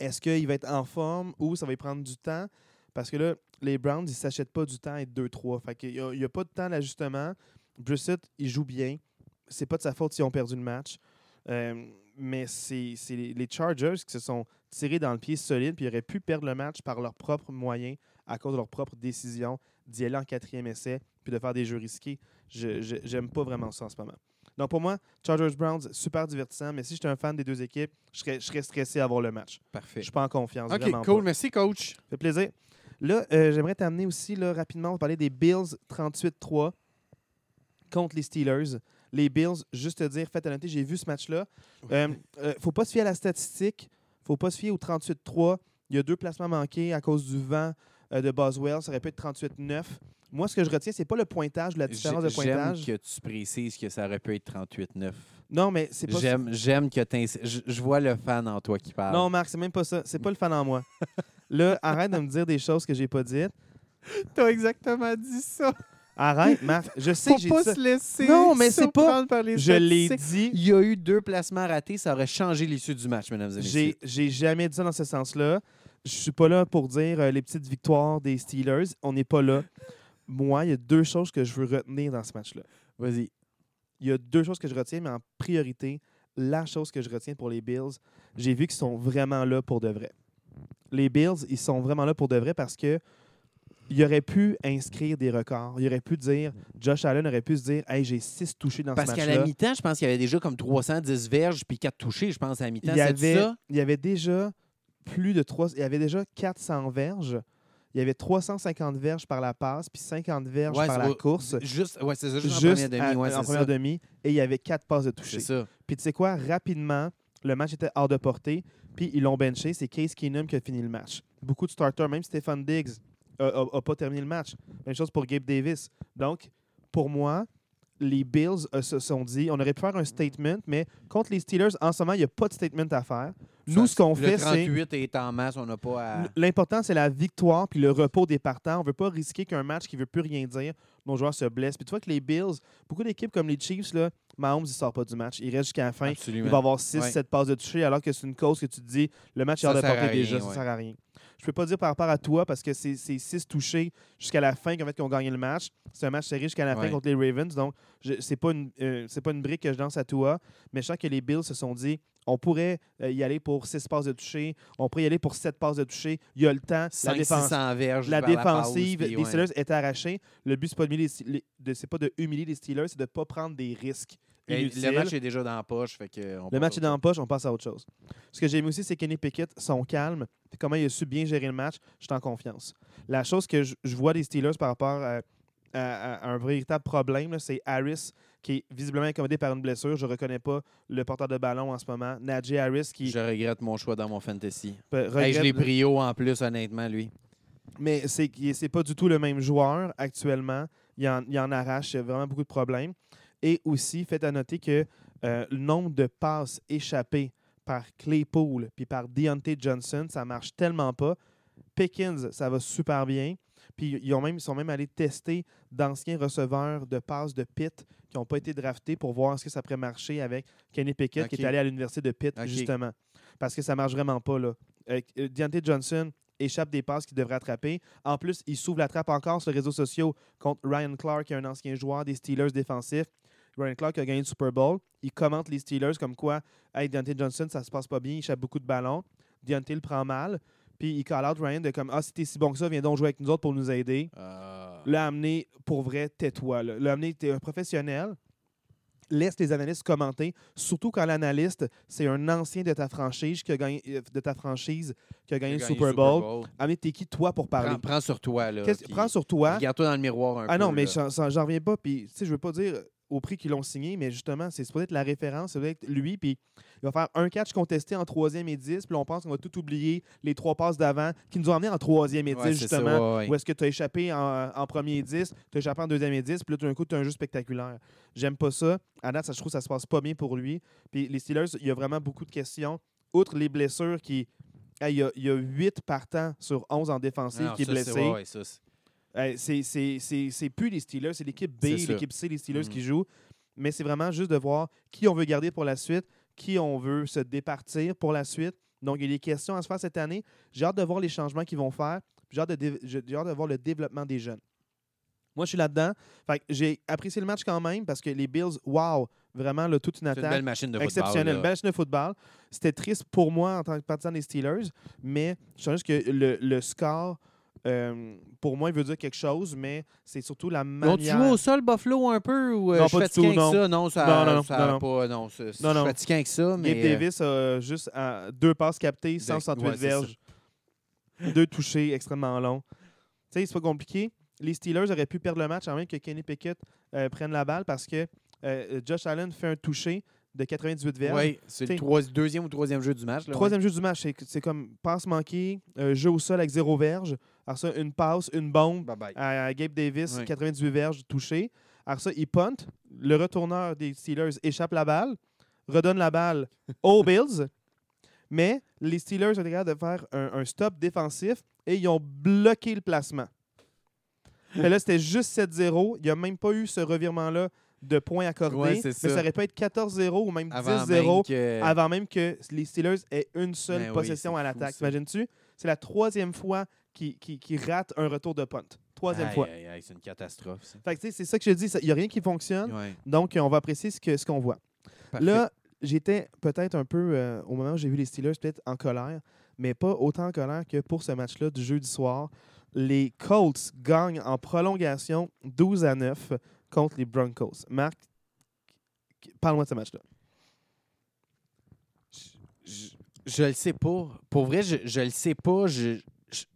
Est-ce qu'il va être en forme ou ça va lui prendre du temps? Parce que là, les Browns, ils ne s'achètent pas du temps à être 2-3. Fait qu'il n'y a, pas de temps d'ajustement. Brissett, il joue bien. C'est pas de sa faute s'ils ont perdu le match. Euh, mais c'est les, Chargers qui se sont tirés dans le pied solide puis ils auraient pu perdre le match par leurs propres moyens à cause de leur propre décision d'y aller en quatrième essai puis de faire des jeux risqués. Je j'aime pas vraiment ça en ce moment. Donc pour moi, Chargers Browns, super divertissant, mais si j'étais un fan des deux équipes, je serais, je serais stressé à voir le match. Parfait. Je suis pas en confiance. OK, cool. pas. Merci, coach. Ça fait plaisir. Là, euh, j'aimerais t'amener aussi là, rapidement, on va parler des Bills 38-3 contre les Steelers. Les Bills, juste te dire, faites à noter, j'ai vu ce match-là. Euh, euh, faut pas se fier à la statistique. faut pas se fier au 38-3. Il y a deux placements manqués à cause du vent euh, de Boswell. Ça aurait pu être 38-9. Moi, ce que je retiens, c'est pas le pointage, la différence de J'ai- J'aime pointage. que tu précises que ça aurait pu être 38-9. Non, mais c'est pas J'aime j'aime que tu je, je vois le fan en toi qui parle. Non, Marc, c'est même pas ça. C'est pas le fan en moi. Là, arrête de me dire des choses que j'ai pas dites. t'as exactement dit ça. Arrête, Marc. Je sais Faut que j'ai pas dit ça. se laisser Non, mais c'est pas- par les Je l'ai dit. Il y a eu deux placements ratés, ça aurait changé l'issue du match, mesdames et messieurs. J'ai j'ai jamais dit ça dans ce sens-là. Je suis pas là pour dire euh, les petites victoires des Steelers. On n'est pas là. Moi, il y a deux choses que je veux retenir dans ce match-là. Vas-y. Il y a deux choses que je retiens, mais en priorité, la chose que je retiens pour les Bills, j'ai vu qu'ils sont vraiment là pour de vrai. Les Bills, ils sont vraiment là pour de vrai parce que il aurait pu inscrire des records. Il aurait pu dire, Josh Allen aurait pu se dire, hey, j'ai six touchés dans Parce ce qu'à match-là. la mi-temps, je pense qu'il y avait déjà comme 310 verges puis 4 touchés, je pense, à la mi-temps. il y, avait, ça? il y avait déjà plus de 3... Il y avait déjà 400 verges. Il y avait 350 verges par la passe, puis 50 verges Ouais, par la course. Juste, ouais, c'est ça, juste, Juste en première demi. à- ouais, en première ça. demi. Et il y avait 4 passes de C'est toucher. ça. Puis tu sais quoi, rapidement, le match était hors de portée, puis ils l'ont benché. C'est Case Keenum qui a fini le match. Beaucoup de starters, même Stephen Diggs n'a pas terminé le match. Même chose pour Gabe Davis. Donc, pour moi, les Bills euh, se sont dit, on aurait pu faire un statement, mais contre les Steelers, en ce moment, il n'y a pas de statement à faire. Nous, ce qu'on Le fait, c'est... 38 est en masse, on n'a pas à. L'important, c'est la victoire puis le repos des partants. On ne veut pas risquer qu'un match qui ne veut plus rien dire, nos joueurs se blessent. Puis tu vois que les Bills, beaucoup d'équipes comme les Chiefs, là, Mahomes, il ne sort pas du match. Il reste jusqu'à la fin. Absolument. Il va avoir 6-7 Ouais. passes de toucher, alors que c'est une cause que tu te dis, le match est hors de portée déjà, ça ouais. sert à rien. Je peux pas dire par rapport à toi, parce que c'est 6 touchés jusqu'à la fin qui ont fait qu'ils ont gagné le match. C'est un match serré jusqu'à la fin contre les Ravens, donc c'est pas, une, euh, c'est pas une brique que je lance à toi. Mais je sens que les Bills se sont dit, on pourrait euh, y aller pour 6 passes de toucher, on pourrait y aller pour 7 passes de toucher. Il y a le temps. La 5 défense, 600 verges la la pause, défensive puis des ouais. Steelers est arrachée. Le but, de- c'est pas de humilier les Steelers, c'est de pas prendre des risques. Le match est déjà dans la poche. Fait que on Le match est dans la poche, on passe à autre chose. Ce que j'ai aimé aussi, c'est Kenny Pickett, son calme, puis comment il a su bien gérer le match, je suis en confiance. La chose que je, je vois des Steelers par rapport à, à- à un véritable problème, c'est Harris, qui est visiblement incommodé par une blessure. Je ne reconnais pas le porteur de ballon en ce moment. Najee Harris, qui Je regrette mon choix dans mon fantasy. Hey, regrette- je l'ai pris haut en plus, honnêtement, lui. mais c'est c'est pas du tout le même joueur actuellement. Il en, il en arrache, il y a vraiment beaucoup de problèmes. Et aussi, faites à noter que euh, le nombre de passes échappées par Claypool puis par Deontay Johnson, ça marche tellement pas. Pickens, ça va super bien. Puis ils, ont même, ils sont même allés tester d'anciens receveurs de passes de Pitt qui n'ont pas été draftés pour voir ce que ça pourrait marcher avec Kenny Pickett qui est allé à l'université de Pitt, justement. Parce que ça marche vraiment pas. Là. Euh, euh, Deontay Johnson échappe des passes qu'il devrait attraper. En plus, il s'ouvre la trappe encore sur les réseaux sociaux contre Ryan Clark, qui est un ancien joueur des Steelers défensifs. Ryan Clark a gagné le Super Bowl. Il commente les Steelers comme quoi, hey, Deontay Johnson, ça se passe pas bien, il échappe beaucoup de ballons. Deontay le prend mal. Puis il call out Ryan de comme, ah, si t'es si bon que ça, viens donc jouer avec nous autres pour nous aider. Euh, L'a amené, pour vrai, tais-toi. L'a amené, t'es un professionnel. Laisse les analystes commenter, surtout quand l'analyste, c'est un ancien de ta franchise qui a gagné, euh, de ta franchise qui a gagné a le Super Bowl. Amenez, t'es qui, toi, pour parler? Prends, prends sur toi. Là, prends sur toi. Regarde-toi dans le miroir un peu. Ah non, mais j'en reviens pas. Puis, tu sais, je veux pas dire au prix qu'ils l'ont signé, mais justement, c'est supposé être la référence, c'est supposé être lui, puis il va faire un catch contesté en troisième et 10, puis on pense qu'on va tout oublier les trois passes d'avant qui nous ont amené en troisième et 10, Ouais, c'est ça, justement. ouais, ouais. Où est-ce que tu as échappé en, en premier et 10, tu as échappé en deuxième et 10, puis là, tout d'un coup, tu as un jeu spectaculaire. J'aime pas ça. À date, ça, je trouve que ça se passe pas bien pour lui. Puis les Steelers, il y a vraiment beaucoup de questions. Outre les blessures qui. Il y, a, il y a 8 partants sur 11 en défensive Non, qui est ça, blessé. ouais, ouais, ça, c'est- Hey, c'est- plus les Steelers, c'est l'équipe B, l'équipe C, les Steelers qui jouent. Mais c'est vraiment juste de voir qui on veut garder pour la suite, qui on veut se départir pour la suite. Donc, il y a des questions à se faire cette année. J'ai hâte de voir les changements qu'ils vont faire. J'ai hâte, de j'ai hâte de voir le développement des jeunes. Moi, je suis là-dedans. J'ai apprécié le match quand même parce que les Bills, wow, vraiment, là, toute une c'est une attaque belle machine de football. exceptionnel. là. Belle machine de football. C'était triste pour moi en tant que partisan des Steelers, mais je sens juste que le, le score, euh, pour moi, il veut dire quelque chose, mais c'est surtout la manière. joué au sol, Buffalo, un peu? Ou, euh, Non, je suis pas du fatigué tout, non. ça? Non, ça Non, non, non, ça non, non. pas... Non, c'est- Non, je non. suis fatigué avec ça, mais... Gabe euh, Davis a juste à deux passes captées, 168 ouais, c'est ça. verges, deux touchés extrêmement longs. Tu sais, c'est pas compliqué. Les Steelers auraient pu perdre le match avant que Kenny Pickett euh, prenne la balle parce que Josh Allen fait un touché de 98 verges. Oui, c'est le trois- deuxième ou troisième jeu du match. Là, Troisième jeu du match, c'est- c'est comme passe manquée, euh, jeu au sol avec zéro verge. Alors ça, une passe, une bombe à, Gabe Davis, Ouais. 98 verges touché. Alors ça, il punt. Le retourneur des Steelers échappe la balle, redonne la balle aux Bills. Mais les Steelers ont capables de faire un, un stop défensif et ils ont bloqué le placement. Et là, c'était juste 7-0. Il n'y a même pas eu ce revirement-là de points accordés. Ouais, mais ça. ça aurait pu être 14-0 ou même 10-0 Avant même que... avant même que les Steelers aient une seule Ben possession à l'attaque. T'imagines-tu? C'est la troisième fois qu'ils- qu'ils ratent un retour de punt. Troisième Aïe, fois. aïe, aïe, c'est une catastrophe, ça. Fait que, tu sais, c'est ça que je dis. Il n'y a rien qui fonctionne. Ouais. Donc, on va apprécier ce qu'on ce qu'on voit. Parfait. Là, j'étais peut-être un peu, euh, au moment où j'ai vu les Steelers, peut-être en colère, mais pas autant en colère que pour ce match-là du jeudi soir. Les Colts gagnent en prolongation 12 à 9 contre les Broncos. Marc, parle-moi de ce match-là. je, je le sais pas. Pour vrai, je, je le sais pas. Je-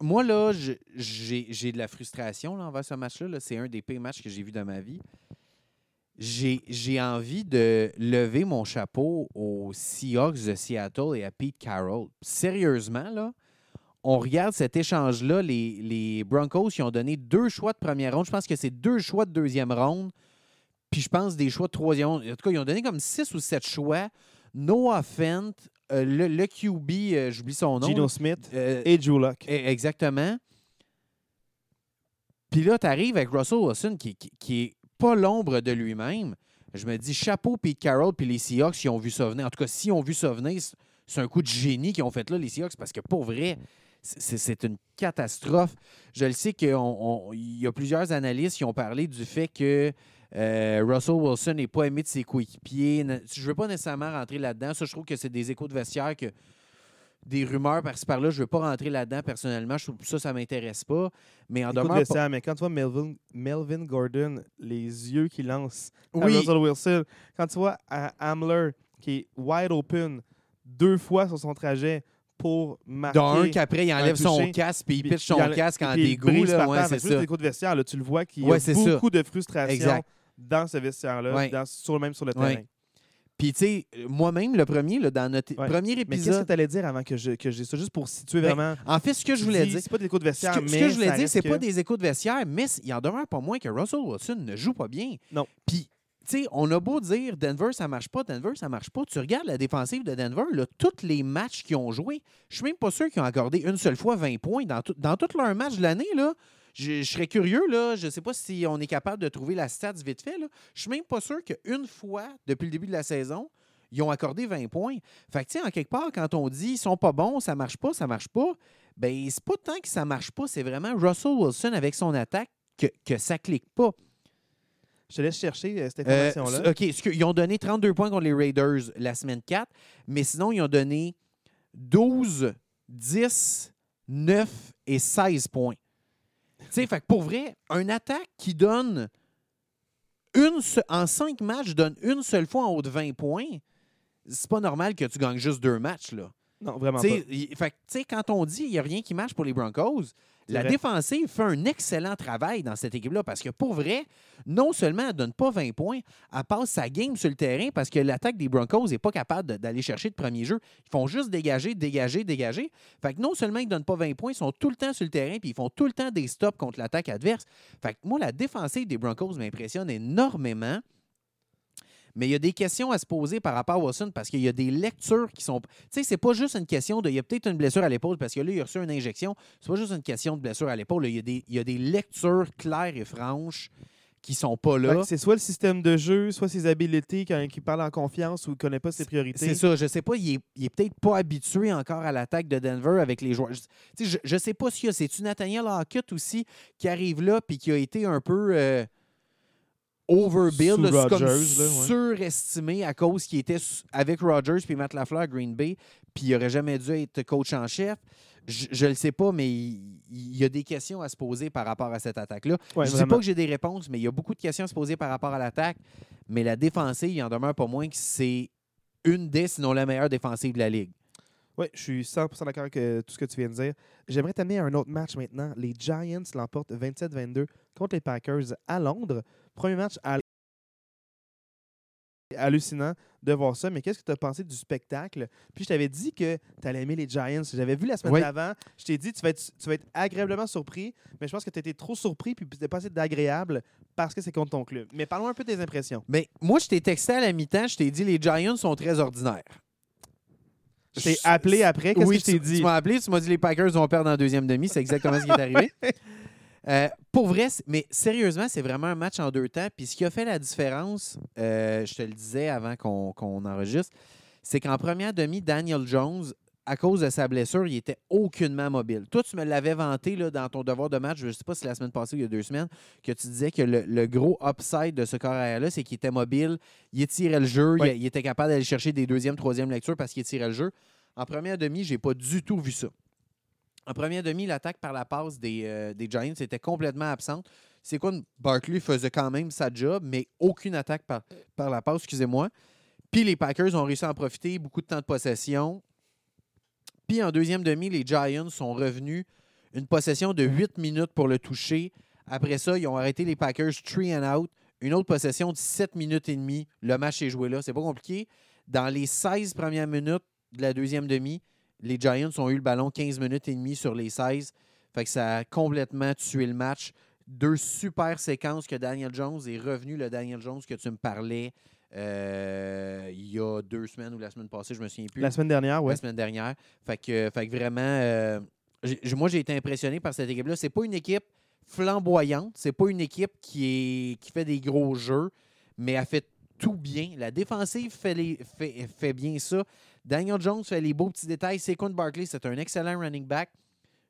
moi, là, j'ai de la frustration là, envers ce match-là. là. C'est un des pires matchs que j'ai vu dans ma vie. J'ai j'ai envie de lever mon chapeau aux Seahawks de Seattle et à Pete Carroll. Sérieusement, là, on regarde cet échange-là. Les, les Broncos, ils ont donné deux choix de première ronde. Je pense que c'est deux choix de deuxième ronde. Puis je pense des choix de troisième ronde. En tout cas, ils ont donné comme six ou sept choix. Noah Fent, euh, le, le QB, euh, j'oublie son nom. Gino. Smith Euh, et Drew Luck. e- Exactement. Puis là, tu arrives avec Russell Wilson qui, qui, qui est pas l'ombre de lui-même. Je me dis, chapeau Pete Carroll puis les Seahawks qui ont vu ça venir. En tout cas, s'ils ont vu ça venir, c'est- un coup de génie qu'ils ont fait là, les Seahawks, parce que pour vrai, c'est une catastrophe. Je le sais qu'il y a plusieurs analystes qui ont parlé du fait que euh, Russell Wilson n'est pas aimé de ses coéquipiers. Je ne veux pas nécessairement rentrer là-dedans. Ça, je trouve que c'est des échos de vestiaire que des rumeurs par-ci par-là. Je ne veux pas rentrer là-dedans personnellement. Je trouve que ça, ça ne m'intéresse pas. Mais en demeure. vestiaire, mais quand tu vois Melvin, Melvin Gordon, les yeux qu'il lance à Oui, Russell Wilson, quand tu vois Hamler qui est wide open deux fois sur son trajet pour marquer. d'un qu'après, il enlève son casque puis il pitch son casque en dégoût. Ouais, c'est ça. de vestiaire, là, tu le vois qu'il y Ouais, a ça. beaucoup de frustration Exact. Dans ce vestiaire-là, Ouais. dans- sur, même sur le Ouais. terrain. Puis, tu sais, moi-même, le premier, là, dans notre Ouais. premier Mais qu'est-ce que épisode. tu allais dire avant que je, que ça, juste pour situer Ben, vraiment. En fait, ce que je voulais dire. C'est pas des coups de Ce vestiaire, que, mais. ce que je voulais dire, c'est que- pas des échos de vestiaire, mais il en demeure pas moins que Russell Wilson ne joue pas bien. Non. Puis, tu sais, on a beau dire Denver, ça marche pas, Denver, ça marche pas. Tu regardes la défensive de Denver, là, tous les matchs qu'ils ont joués, je suis même pas sûr qu'ils ont accordé une seule fois 20 points dans, tout, dans tous leurs matchs de l'année. là. Je, je serais curieux, là, je sais pas si on est capable de trouver la stats vite fait. Là. Je suis même pas sûr qu'une fois, depuis le début de la saison, ils ont accordé 20 points. Fait que, tu sais, en quelque part, quand on dit ils sont pas bons, ça marche pas, ça marche pas, ben c'est pas tant que ça marche pas, c'est vraiment Russell Wilson avec son attaque que, que ça clique pas. Je te laisse chercher euh, cette Euh, information-là. OK, ils ont donné 32 points contre les Raiders la semaine 4, mais sinon, ils ont donné 12, 10, 9 et 16 points. Sais, fait que pour vrai, un attaque qui donne une se- en 5 matchs, donne une seule fois en haut de 20 points, c'est pas normal que tu gagnes juste deux matchs, là. non, vraiment pas. il- fait que, tu sais, quand on dit qu'il n'y a rien qui marche pour les Broncos, La vrai. défensive fait un excellent travail dans cette équipe-là parce que pour vrai, non seulement elle ne donne pas 20 points, elle passe sa game sur le terrain parce que l'attaque des Broncos n'est pas capable d'aller chercher de premier jeu. Ils font juste dégager, dégager, dégager. Fait que non seulement ils ne donnent pas 20 points, ils sont tout le temps sur le terrain puis ils font tout le temps des stops contre l'attaque adverse. Fait que moi, la défensive des Broncos m'impressionne énormément. Mais il y a des questions à se poser par rapport à Wilson parce qu'il y a des lectures qui sont. Tu sais, c'est pas juste une question de. Il y a peut-être une blessure à l'épaule parce que là, il a reçu une injection. C'est pas juste une question de blessure à l'épaule. Il y, a des, il y a des lectures claires et franches qui sont pas là. C'est soit le système de jeu, soit ses habiletés quand il parle en confiance ou il connaît pas ses priorités. C'est ça, je sais pas, il est, est peut-être pas habitué encore à l'attaque de Denver avec les joueurs. Je, tu sais, je, je sais pas s'il y a, c'est-tu Nathaniel Hackett aussi qui arrive là puis qui a été un peu euh, overbuild, là, comme ouais. surestimé à cause qu'il était avec Rodgers puis Matt LaFleur à Green Bay puis il aurait jamais dû être coach en chef. Je ne le sais pas, mais il, il y a des questions à se poser par rapport à cette attaque-là. Ouais, je ne dis pas que j'ai des réponses, mais il y a beaucoup de questions à se poser par rapport à l'attaque. Mais la défensive, il en demeure pas moins que c'est une des, sinon la meilleure défensive de la Ligue. Oui, je suis 100% d'accord avec euh, tout ce que tu viens de dire. J'aimerais t'amener à un autre match maintenant. Les Giants l'emportent 27-22 contre les Packers à Londres. Premier match à hallucinant de voir ça, mais qu'est-ce que tu as pensé du spectacle? Puis je t'avais dit que tu allais aimer les Giants. J'avais vu la semaine Oui. d'avant. Je t'ai dit tu vas, être, tu vas être agréablement surpris, mais je pense que tu étais trop surpris puis c'était pas assez d'agréable parce que c'est contre ton club. Mais parlons un peu des impressions. Mais moi, je t'ai texté à la mi-temps, je t'ai dit les Giants sont très ordinaires. Je t'ai appelé après. Qu'est-ce oui, que je t'ai tu- dit? Tu m'as appelé, tu m'as dit les Packers vont perdre en deuxième demi. C'est exactement ce qui est arrivé. Euh, pour vrai, mais sérieusement, c'est vraiment un match en deux temps. Puis ce qui a fait la différence, euh, je te le disais avant qu'on enregistre, c'est qu'en première demi, Daniel Jones, à cause de sa blessure, il était aucunement mobile. Toi, tu me l'avais vanté là, dans ton devoir de match, je ne sais pas si c'est la semaine passée ou il y a deux semaines, que tu disais que le, le gros upside de ce corps là c'est qu'il était mobile, il étirait le jeu, Oui. il, il était capable d'aller chercher des deuxième, troisième lectures parce qu'il étirait le jeu. En première demi, j'ai pas du tout vu ça. En première demi, l'attaque par la passe des, euh, des Giants était complètement absente. C'est quoi? Barkley faisait quand même sa job, mais aucune attaque par, par la passe, excusez-moi. Puis les Packers ont réussi à en profiter, beaucoup de temps de possession. Puis en deuxième demi, les Giants sont revenus une possession de 8 minutes pour le toucher. Après ça, ils ont arrêté les Packers 3 and out. Une autre possession de 7 minutes et demie. Le match est joué là. C'est pas compliqué. Dans les 16 premières minutes de la deuxième demi, les Giants ont eu le ballon 15 minutes et demie sur les 16. Fait que ça a complètement tué le match. Deux super séquences que Daniel Jones est revenu, le Daniel Jones que tu me parlais euh, il y a deux semaines ou la semaine passée, je me souviens plus La semaine dernière, ouais. la semaine dernière. Fait que, fait que vraiment, euh, moi, j'ai été impressionné par cette équipe-là. C'est pas une équipe flamboyante. C'est pas une équipe qui, est, qui fait des gros jeux, mais elle fait tout bien. La défensive fait, les, fait, fait bien ça. Daniel Jones fait les beaux petits détails. Saquon Barkley, c'est un excellent running back.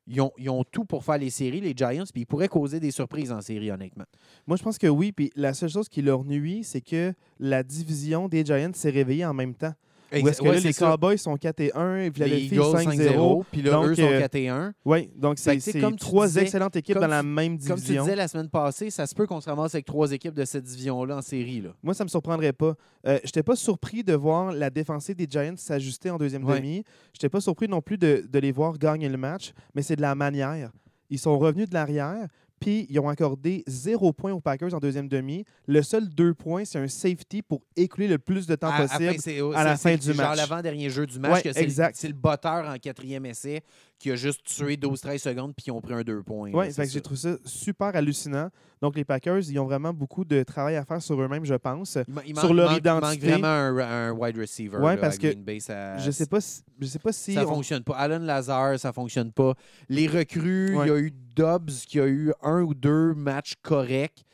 Ils ont, ils ont tout pour faire les séries, les Giants, puis ils pourraient causer des surprises en série, honnêtement. Moi, je pense que oui. Puis la seule chose qui leur nuit, c'est que la division des Giants s'est réveillée en même temps. Où est-ce que Ouais, là, les ça. Cowboys sont 4 et 1 et Les Philadelphie Eagles 5-0. puis là, Donc, eux sont euh, 4 et 1. Oui, donc c'est trois disais- excellentes équipes dans la même Comme tu division. disais la semaine passée, ça se peut qu'on se ramasse avec trois équipes de cette division-là en série. Là. Moi, ça me surprendrait pas. Euh, Je n'étais pas surpris de voir la défensive des Giants s'ajuster en deuxième Ouais. demi. Je n'étais pas surpris non plus de, de les voir gagner le match, mais c'est de la manière. Ils sont revenus de l'arrière, puis ils ont accordé zéro point aux Packers en deuxième demi. Le seul deux points, c'est un safety pour écouler le plus de temps À- possible. à la fin du genre match. l'avant-dernier jeu du match, Ouais, que c'est le- exact. c'est le botteur en quatrième essai qui a juste tué 12-13 secondes puis ils ont pris un deux points. Oui, j'ai trouvé ça super hallucinant. Donc, les Packers, ils ont vraiment beaucoup de travail à faire sur eux-mêmes, je pense. Il, ma- il sur manque- leur manque- il manque identité. vraiment un, un wide receiver. Là, parce à que Green Bay, ça, Je sais pas si, je sais pas si ça on- fonctionne pas. Alan Lazare, ça fonctionne pas. Les recrues, il y a eu Dobbs qui a eu un ou deux matchs corrects,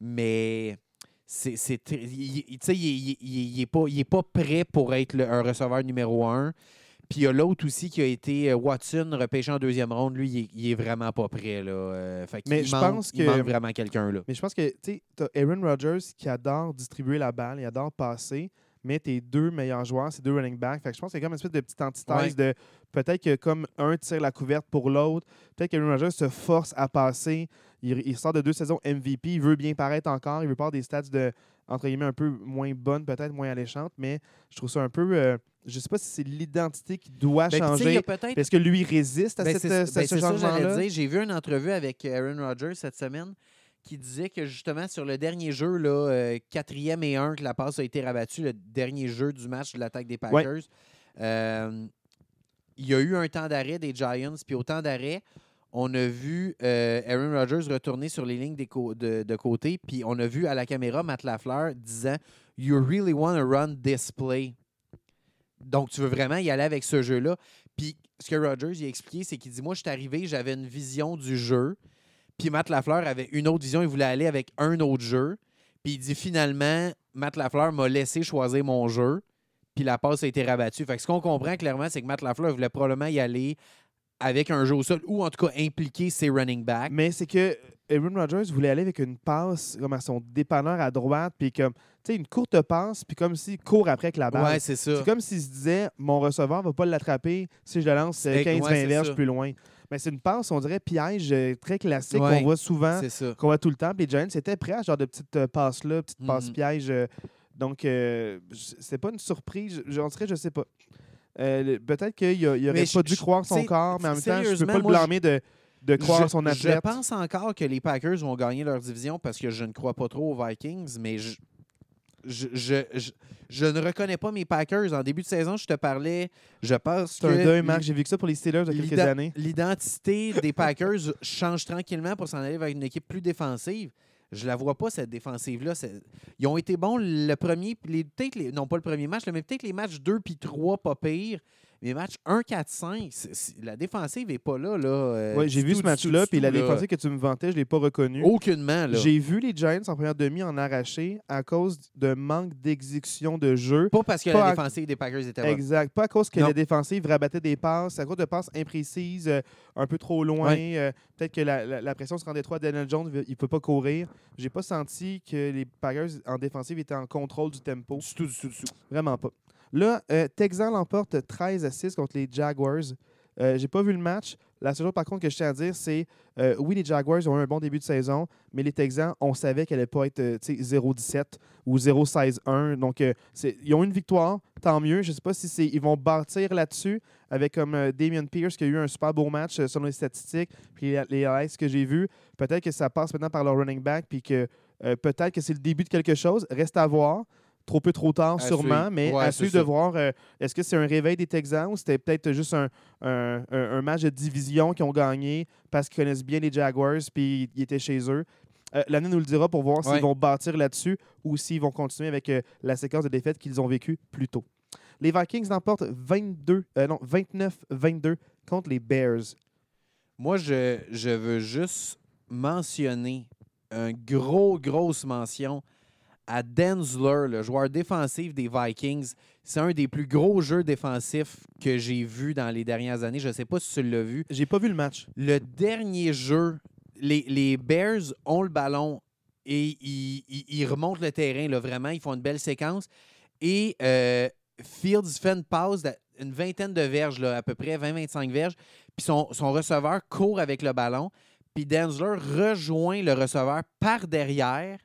mais c'est, il, il- tu sais, il, il- il- il est pas, il est pas prêt pour être le- un receveur numéro un. Puis il y a l'autre aussi qui a été euh, Watson, repêché en deuxième ronde. Lui, il est, il est vraiment pas prêt. Là. Euh, fait Mais je manque- pense il que- manque vraiment quelqu'un. là. Mais je pense que, tu t'as Aaron Rodgers qui adore distribuer la balle, il adore passer, mais tes deux meilleurs joueurs, c'est deux running backs. Fait que je pense qu'il y a comme une espèce de petite antithèse de peut-être que comme un tire la couverte pour l'autre, peut-être qu'Aaron Rodgers se force à passer. Il, il sort de deux saisons MVP, il veut bien paraître encore, il veut pas avoir des stats de, entre guillemets, un peu moins bonnes, peut-être moins alléchantes, mais je trouve ça un peu, euh, je sais pas si c'est l'identité qui doit Ben, changer. Est-ce que lui résiste à Ben, cette, c'est euh, ben, ce dire. J'ai vu une entrevue avec Aaron Rodgers cette semaine qui disait que justement sur le dernier jeu, là, euh, quatrième et un, que la passe a été rabattue, le dernier jeu du match de l'attaque des Packers. euh, il y a eu un temps d'arrêt des Giants, puis au temps d'arrêt, on a vu euh, Aaron Rodgers retourner sur les lignes des de, de côté, puis on a vu à la caméra Matt Lafleur disant You really want to run this play. Donc, tu veux vraiment y aller avec ce jeu-là. Puis, ce que Rodgers il a expliqué, c'est qu'il dit Moi, je suis arrivé, j'avais une vision du jeu. Puis, Matt Lafleur avait une autre vision, il voulait aller avec un autre jeu. Puis, il dit Finalement, Matt Lafleur m'a laissé choisir mon jeu. Puis, la passe a été rabattue. Fait que ce qu'on comprend clairement, c'est que Matt Lafleur voulait probablement y aller avec un jeu au sol ou en tout cas impliquer ses running backs. Mais c'est que Aaron Rodgers voulait aller avec une passe comme à son dépanneur à droite, puis comme, tu sais, une courte passe, puis comme s'il court après avec la balle. Ouais, c'est ça. c'est comme s'il se disait, mon receveur va pas l'attraper si je le lance euh, C'est- 15-20 ouais, c'est verges plus loin. Mais c'est une passe, on dirait, piège euh, très classique Ouais. qu'on voit souvent, qu'on voit tout le temps. Puis les Giants étaient prêts à ce genre de petite euh, passe-là, petite passe Mhm. piège. euh, donc, euh, c'est pas une surprise. Je- J'en dirais, je sais pas. Euh, Peut-être qu'il a- il aurait Mais pas dû croire son corps, mais en même temps, je peux pas le blâmer de, de croire je, son je athlète. pense encore que les Packers vont gagner leur division parce que je ne crois pas trop aux Vikings, mais je, je, je, je- je ne reconnais pas mes Packers. En début de saison, je te parlais, je pense C'est que un deuil, Marc. J'ai vu que ça pour les Steelers il y a quelques années. l'identité des Packers change tranquillement pour s'en aller vers une équipe plus défensive. Je la vois pas, cette défensive-là. Ils ont été bons le premier, les, peut-être les- non pas le premier match, mais peut-être les matchs 2 puis 3, pas pire. Mais les matchs 1, 4, 5, c'est- c'est- la défensive n'est pas là. là euh, Ouais, j'ai vu ce match-là, puis la défensive que tu me vantais, je l'ai pas reconnue. Aucunement, là. J'ai vu les Giants en première demi en arraché à cause de manque d'exécution de jeu. Pas parce que Pas la à- défensive des Packers était bonne. Exact. Pas à cause que Non. la défensive rabattait des passes, à cause de passes imprécises, euh, un peu trop loin. euh, Peut-être que la, la- la pression se rendait trop à Daniel Jones, il ne peut pas courir. J'ai pas senti que les Packers en défensive étaient en contrôle du tempo. Du tout, du tout, du tout. Vraiment pas. Là, euh, Texan l'emporte 13 à 6 contre les Jaguars. Euh, J'ai pas vu le match. La seule chose, par contre, que je tiens à dire, c'est euh, oui, les Jaguars ont eu un bon début de saison, mais les Texans, on savait qu'elle allait pas être euh, tu sais, 0-17 ou 0-16-1. Donc, euh, ils ont une victoire, tant mieux. Je sais pas si ils vont bâtir là-dessus avec comme euh, Damien Pierce qui a eu un super beau match euh, selon les statistiques, puis les, highlights que j'ai vus. Peut-être que ça passe maintenant par leur running back, puis que euh, peut-être que c'est le début de quelque chose. Reste à voir. Trop peu, trop tard, À sûrement, suivre. mais Ouais, à suivre de voir euh, est-ce que c'est un réveil des Texans ou c'était peut-être juste un, un- un- un match de division qu'ils ont gagné parce qu'ils connaissent bien les Jaguars puis ils étaient chez eux? Euh, L'année nous le dira pour voir s'ils Ouais. vont bâtir là-dessus ou s'ils vont continuer avec euh, la séquence de défaites qu'ils ont vécues plus tôt. Les Vikings l'emportent 22, euh, non, 29-22 contre les Bears. Moi, je, je veux juste mentionner un gros, grosse mention à Densler, le joueur défensif des Vikings. C'est un des plus gros jeux défensifs que j'ai vu dans les dernières années. Je ne sais pas si tu l'as vu. J'ai pas vu le match. Le dernier jeu, les, les Bears ont le ballon et ils, ils- ils remontent le terrain. Là, vraiment, ils font une belle séquence. Et euh, Fields fait une passe d'une vingtaine de verges, là, à peu près 20-25 verges. Puis son, son receveur court avec le ballon. Puis Densler rejoint le receveur par derrière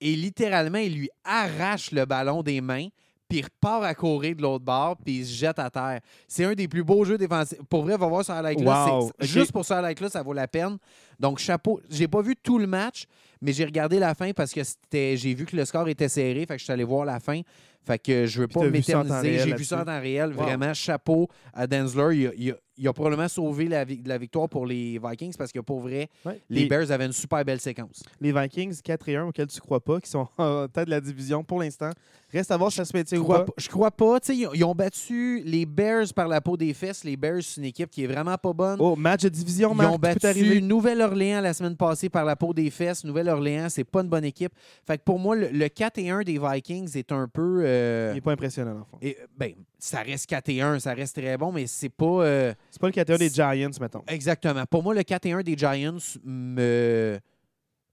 et littéralement, il lui arrache le ballon des mains. Puis il repart à courir de l'autre bord, puis il se jette à terre. C'est un des plus beaux jeux défensifs. Pour vrai, va voir sur highlight-là. Wow. Juste pour ce highlight-là, ça vaut la peine. Donc, chapeau. J'ai pas vu tout le match, mais j'ai regardé la fin parce que j'ai vu que le score était serré. Fait que je suis allé voir la fin. Fait que je veux pas m'éterniser. J'ai vu ça en temps réel. Wow. Vraiment, chapeau à Densler. Il a, il a- il a probablement sauvé la, vi- la victoire pour les Vikings parce que pour vrai, Ouais. les Bears avaient une super belle séquence. les Vikings 4 et 1 auxquels tu crois pas, qui sont en tête de la division pour l'instant. Reste à voir si ça se Je ou crois pas. pas. Je crois pas. Ils, ont- ils ont battu les Bears par la peau des fesses. Les Bears, c'est une équipe qui est vraiment pas bonne. Oh, match de division, Ils Marc, ont tout peut battu. Nouvelle-Orléans la semaine passée par la peau des fesses. Nouvelle-Orléans, c'est pas une bonne équipe. Fait que pour moi, le, le 4 et 1 des Vikings est un peu. Euh, Il n'est pas impressionnant, le fond. et, ben, ça reste 4 et 1, ça reste très bon, mais c'est pas. euh, C'est pas le 4 des Giants, mettons. exactement. Pour moi, le 4 et 1 des Giants me,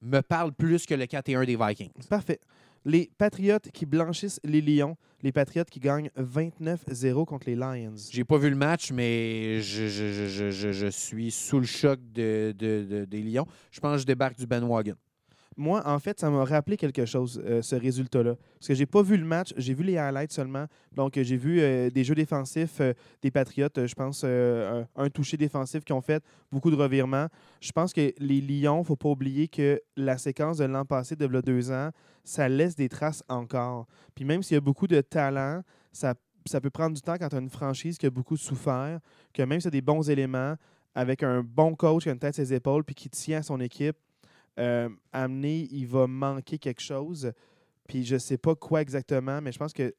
me parle plus que le 4 et 1 des Vikings. Parfait. Les Patriotes qui blanchissent les Lions. Les Patriotes qui gagnent 29-0 contre les Lions. J'ai pas vu le match, mais je, je- je- je- suis sous le choc de, de- de- des Lions. Je pense que je débarque du bandwagon. Moi, en fait, ça m'a rappelé quelque chose, euh, ce résultat-là. Parce que j'ai pas vu le match, j'ai vu les highlights seulement. Donc, euh, j'ai vu euh, des jeux défensifs des Patriotes, je pense, un, toucher défensif qui ont fait beaucoup de revirements. Je pense que les Lions, faut pas oublier que la séquence de l'an passé, de v'là deux ans, ça laisse des traces encore. Puis même s'il y a beaucoup de talent, ça, ça peut prendre du temps quand tu as une franchise qui a beaucoup souffert, que même si tu as des bons éléments, avec un bon coach qui a une tête à ses épaules puis qui tient à son équipe, euh, amener, il va manquer quelque chose. Puis je sais pas quoi exactement, mais je pense que,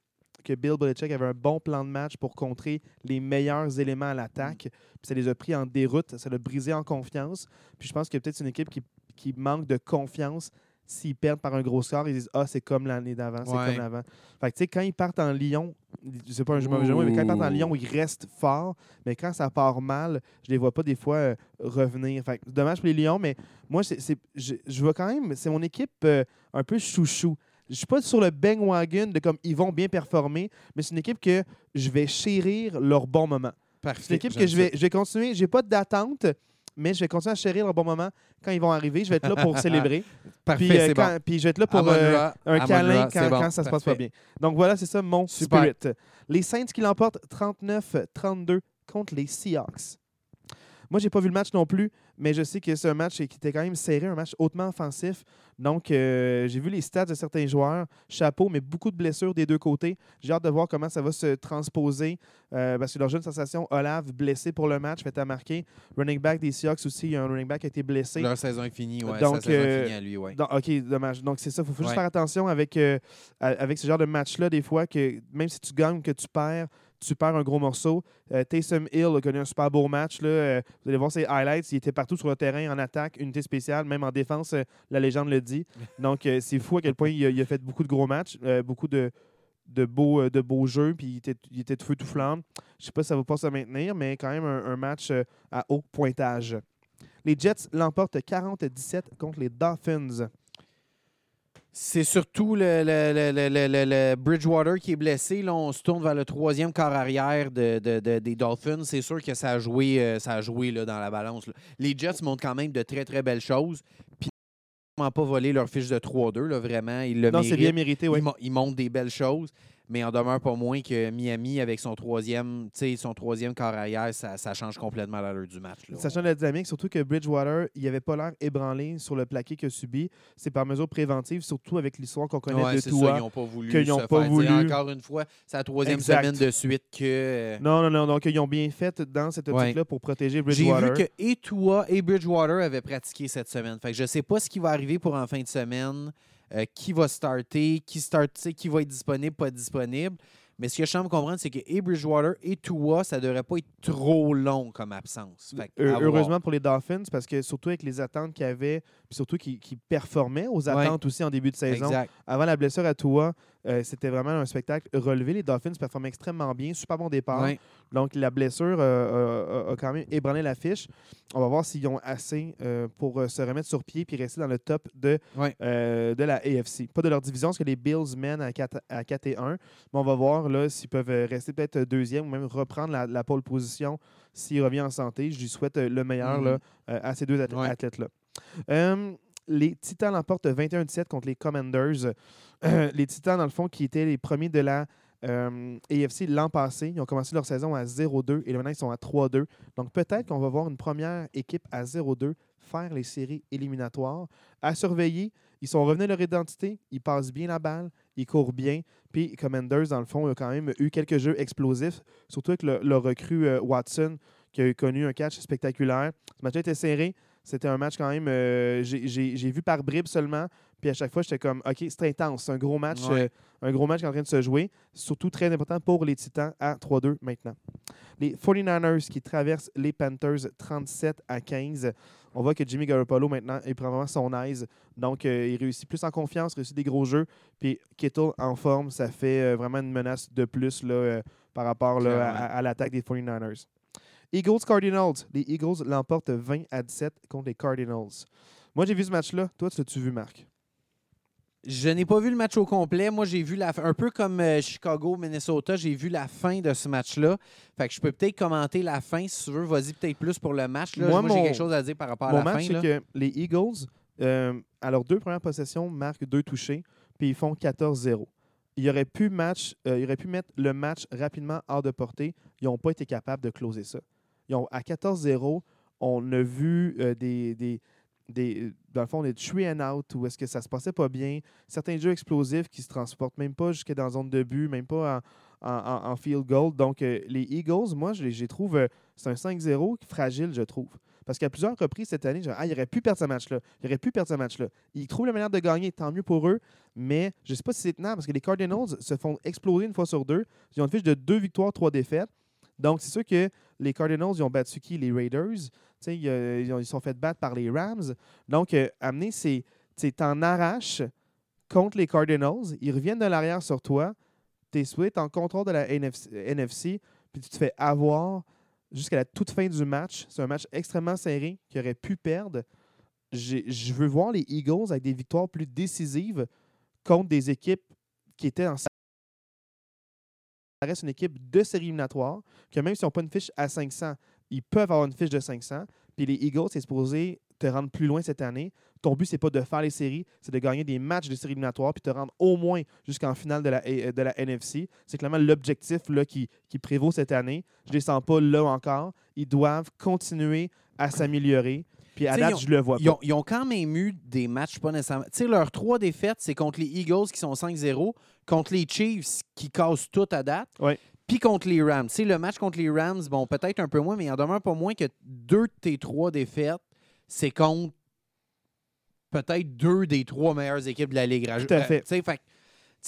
que Bill Belichick avait un bon plan de match pour contrer les meilleurs éléments à l'attaque. Puis ça les a pris en déroute, ça l'a brisé en confiance. Puis je pense que peut-être c'est une équipe qui, qui manque de confiance. S'ils perdent par un gros score, ils disent Ah, c'est comme l'année d'avant, c'est Ouais. comme l'avant. Fait que tu sais, quand ils partent en Lyon, je sais pas un jeu mauvais mais quand ils partent en Lyon, ils restent forts. Mais quand ça part mal, je les vois pas des fois euh, revenir. Fait que dommage pour les Lions, mais moi, c'est, c'est- je, je vois quand même, c'est mon équipe euh, un peu chouchou. Je suis pas sur le bandwagon de comme ils vont bien performer, mais c'est une équipe que je vais chérir leur bon moment. C'est une équipe que je vais, je vais continuer. J'ai pas d'attente, mais je vais continuer à chérir leur bon moment. Quand ils vont arriver, je vais être là pour célébrer. Parfait, puis, euh, c'est quand- bon. puis je vais être là pour euh, un câlin Ra, quand, bon. quand ça se passe pas bien. Donc voilà, c'est ça mon Super. spirit. Les Saints qui l'emportent 39-32 contre les Seahawks. Moi, j'ai pas vu le match non plus, mais je sais que c'est un match qui était quand même serré, un match hautement offensif. Donc, euh, j'ai vu les stats de certains joueurs. Chapeau, mais beaucoup de blessures des deux côtés. J'ai hâte de voir comment ça va se transposer. euh, parce que leur jeune sensation, Olave, blessé pour le match, fait à marquer. Running back des Seahawks aussi, il y a un running back qui a été blessé. Leur saison est finie, ouais. Donc, sa saison euh, est finie à lui, ouais. Donc, OK, dommage. Donc, c'est ça. Il faut, faut juste faire attention avec, euh, avec ce genre de match-là, des fois, que même si tu gagnes, que tu perds, tu perds un gros morceau. Euh, Taysom Hill a connu un super beau match. Là. Euh, vous allez voir ses highlights. Il était partout sur le terrain, en attaque, unité spéciale, même en défense, euh, la légende le dit. Donc, c'est fou à quel point il a, il a fait beaucoup de gros matchs, beaucoup de, de, beaux, de beaux jeux, puis il était, il était de feu tout flamme. Je sais pas si ça va pas se maintenir, mais quand même un, un match à haut pointage. Les Jets l'emportent 40-17 contre les Dolphins. C'est surtout le, le- le- le- le- le- le Bridgewater qui est blessé. Là, on se tourne vers le troisième quart arrière de, de- de- des Dolphins. C'est sûr que ça a joué, euh, ça a joué là, dans la balance. là. Les Jets montrent quand même de très, très belles choses. Puis, ils n'ont pas volé leur fiche de 3-2. là, Vraiment, ils le Non, c'est méritent. bien mérité, oui. Ils, ils montrent des belles choses, mais en demeure pas moins que Miami, avec son troisième, son troisième quart arrière, ça, ça change complètement l'allure du match. là. Sachant la dynamique, surtout que Bridgewater, il n'avait pas l'air ébranlé sur le plaqué qu'il a subi. C'est par mesure préventive, surtout avec l'histoire qu'on connaît Ouais, de ça, ils n'ont pas voulu. qu'ils ont se pas voulu. Encore une fois, c'est la troisième Exact. semaine de suite que. euh, Non, non, non. Donc, ils ont bien fait dans cette Ouais. optique-là pour protéger J'ai Bridgewater. vu que et Tua et Bridgewater avaient pratiqué cette semaine. Fait que je sais pas ce qui va arriver pour en fin de semaine, euh, qui va starter, qui start, qui va être disponible, pas disponible. Mais ce que je semble comprendre, c'est que et Bridgewater et Tua, ça devrait pas être trop long comme absence. Fait que, Heu- à voir. heureusement pour les Dolphins, parce que surtout avec les attentes qu'il y avait, puis surtout qui, qui performaient aux attentes aussi en début de saison. Exact. Avant la blessure à Tua, euh, c'était vraiment un spectacle relevé. Les Dolphins performaient extrêmement bien, super bon départ. Ouais. Donc, la blessure euh, a- a, quand même ébranlé la fiche. On va voir s'ils ont assez euh, pour euh, se remettre sur pied puis rester dans le top de, Ouais. euh, de la AFC. Pas de leur division, parce que les Bills mènent à 4, à 4 et 1. Mais on va voir là, s'ils peuvent euh, rester peut-être deuxième ou même reprendre la, la pole position s'il revient en santé. Je lui souhaite euh, le meilleur Mhm. là, euh, à ces deux athlè- Ouais. Les Titans l'emportent 21-17 contre les Commanders. Les Titans, dans le fond, qui étaient les premiers de la euh, AFC l'an passé. Ils ont commencé leur saison à 0-2 et maintenant ils sont à 3-2. Donc peut-être qu'on va voir une première équipe à 0-2 faire les séries éliminatoires. À surveiller, ils sont revenus à leur identité, ils passent bien la balle, ils courent bien. Puis Commanders, dans le fond, ont quand même eu quelques jeux explosifs, surtout avec le, leur recrue euh, Watson qui a connu un catch spectaculaire. Ce match était serré. C'était un match quand même, euh, j'ai- vu par bribes seulement. Puis à chaque fois, j'étais comme, OK, c'est intense. C'est un gros match, Ouais. euh, un gros match qui est en train de se jouer. Surtout très important pour les Titans à 3-2 maintenant. Les 49ers qui traversent les Panthers 37 à 15. On voit que Jimmy Garoppolo maintenant, prend vraiment son aise. Donc, euh, il réussit plus en confiance, réussit des gros jeux. Puis Kittle en forme, ça fait euh, vraiment une menace de plus là, par rapport là, à, Clairement. à l'attaque des 49ers. Eagles Cardinals. Les Eagles l'emportent 20 à 17 contre les Cardinals. Moi, j'ai vu ce match-là. Toi, tu l'as-tu vu, Marc? Je n'ai pas vu le match au complet. Moi, j'ai vu la fin. Un peu comme euh, Chicago-Minnesota, j'ai vu la fin de ce match-là. Fait que je peux peut-être commenter la fin si tu veux. Vas-y peut-être plus pour le match. Là. Moi, Moi, j'ai quelque chose à dire par rapport à la match, fin. c'est là. que les Eagles euh, à leurs deux premières possessions, marquent deux touchés, puis ils font 14-0. Ils auraient, pu match, euh, ils auraient pu mettre le match rapidement hors de portée. Ils n'ont pas été capables de closer ça. Ils ont, à 14-0, on a vu euh, des, des, des, dans le fond, des three and out où est-ce que ça se passait pas bien. Certains jeux explosifs qui se transportent même pas jusqu'à dans la zone de but, même pas en, en, field goal. Donc, euh, les Eagles, moi, je les trouve, euh, c'est un 5-0 fragile, je trouve. Parce qu'à plusieurs reprises cette année, dis, ah, il aurait pu perdre ce match-là. Il aurait pu perdre ce match-là. Ils trouvent la manière de gagner, tant mieux pour eux. Mais je ne sais pas si c'est tenable parce que les Cardinals se font exploser une fois sur deux. Ils ont une fiche de deux victoires, trois défaites. Donc, c'est sûr que les Cardinals, ils ont battu qui? Les Raiders. Ils, euh, sont fait battre par les Rams. Donc, euh, amener, c'est. T'en arraches contre les Cardinals. Ils reviennent de l'arrière sur toi. Tu es en contrôle de la NFC, puis tu te fais avoir jusqu'à la toute fin du match. C'est un match extrêmement serré qui aurait pu perdre. Je veux voir les Eagles avec des victoires plus décisives contre des équipes qui étaient en reste une équipe de série éliminatoire, que même s'ils n'ont pas une fiche à 500, ils peuvent avoir une fiche de 500. Puis les Eagles, c'est supposé te rendre plus loin cette année. Ton but, c'est pas de faire les séries, c'est de gagner des matchs de série éliminatoire puis te rendre au moins jusqu'en finale de la, euh, de la NFC. C'est clairement l'objectif qui, qui prévaut cette année. Je ne les sens pas là encore. Ils doivent continuer à s'améliorer. Puis à date, ils ont- je le vois Ils pas. ont, ils ont quand même eu des matchs pas nécessairement. Tu sais, leurs trois défaites, c'est contre les Eagles qui sont 5-0, contre les Chiefs qui cassent tout à date, Ouais. puis contre les Rams. Sais, le match contre les Rams, bon, peut-être un peu moins, mais il en demeure pas moins que deux de tes trois défaites, c'est contre peut-être deux des trois meilleures équipes de la Ligue. Raj- Tout à fait.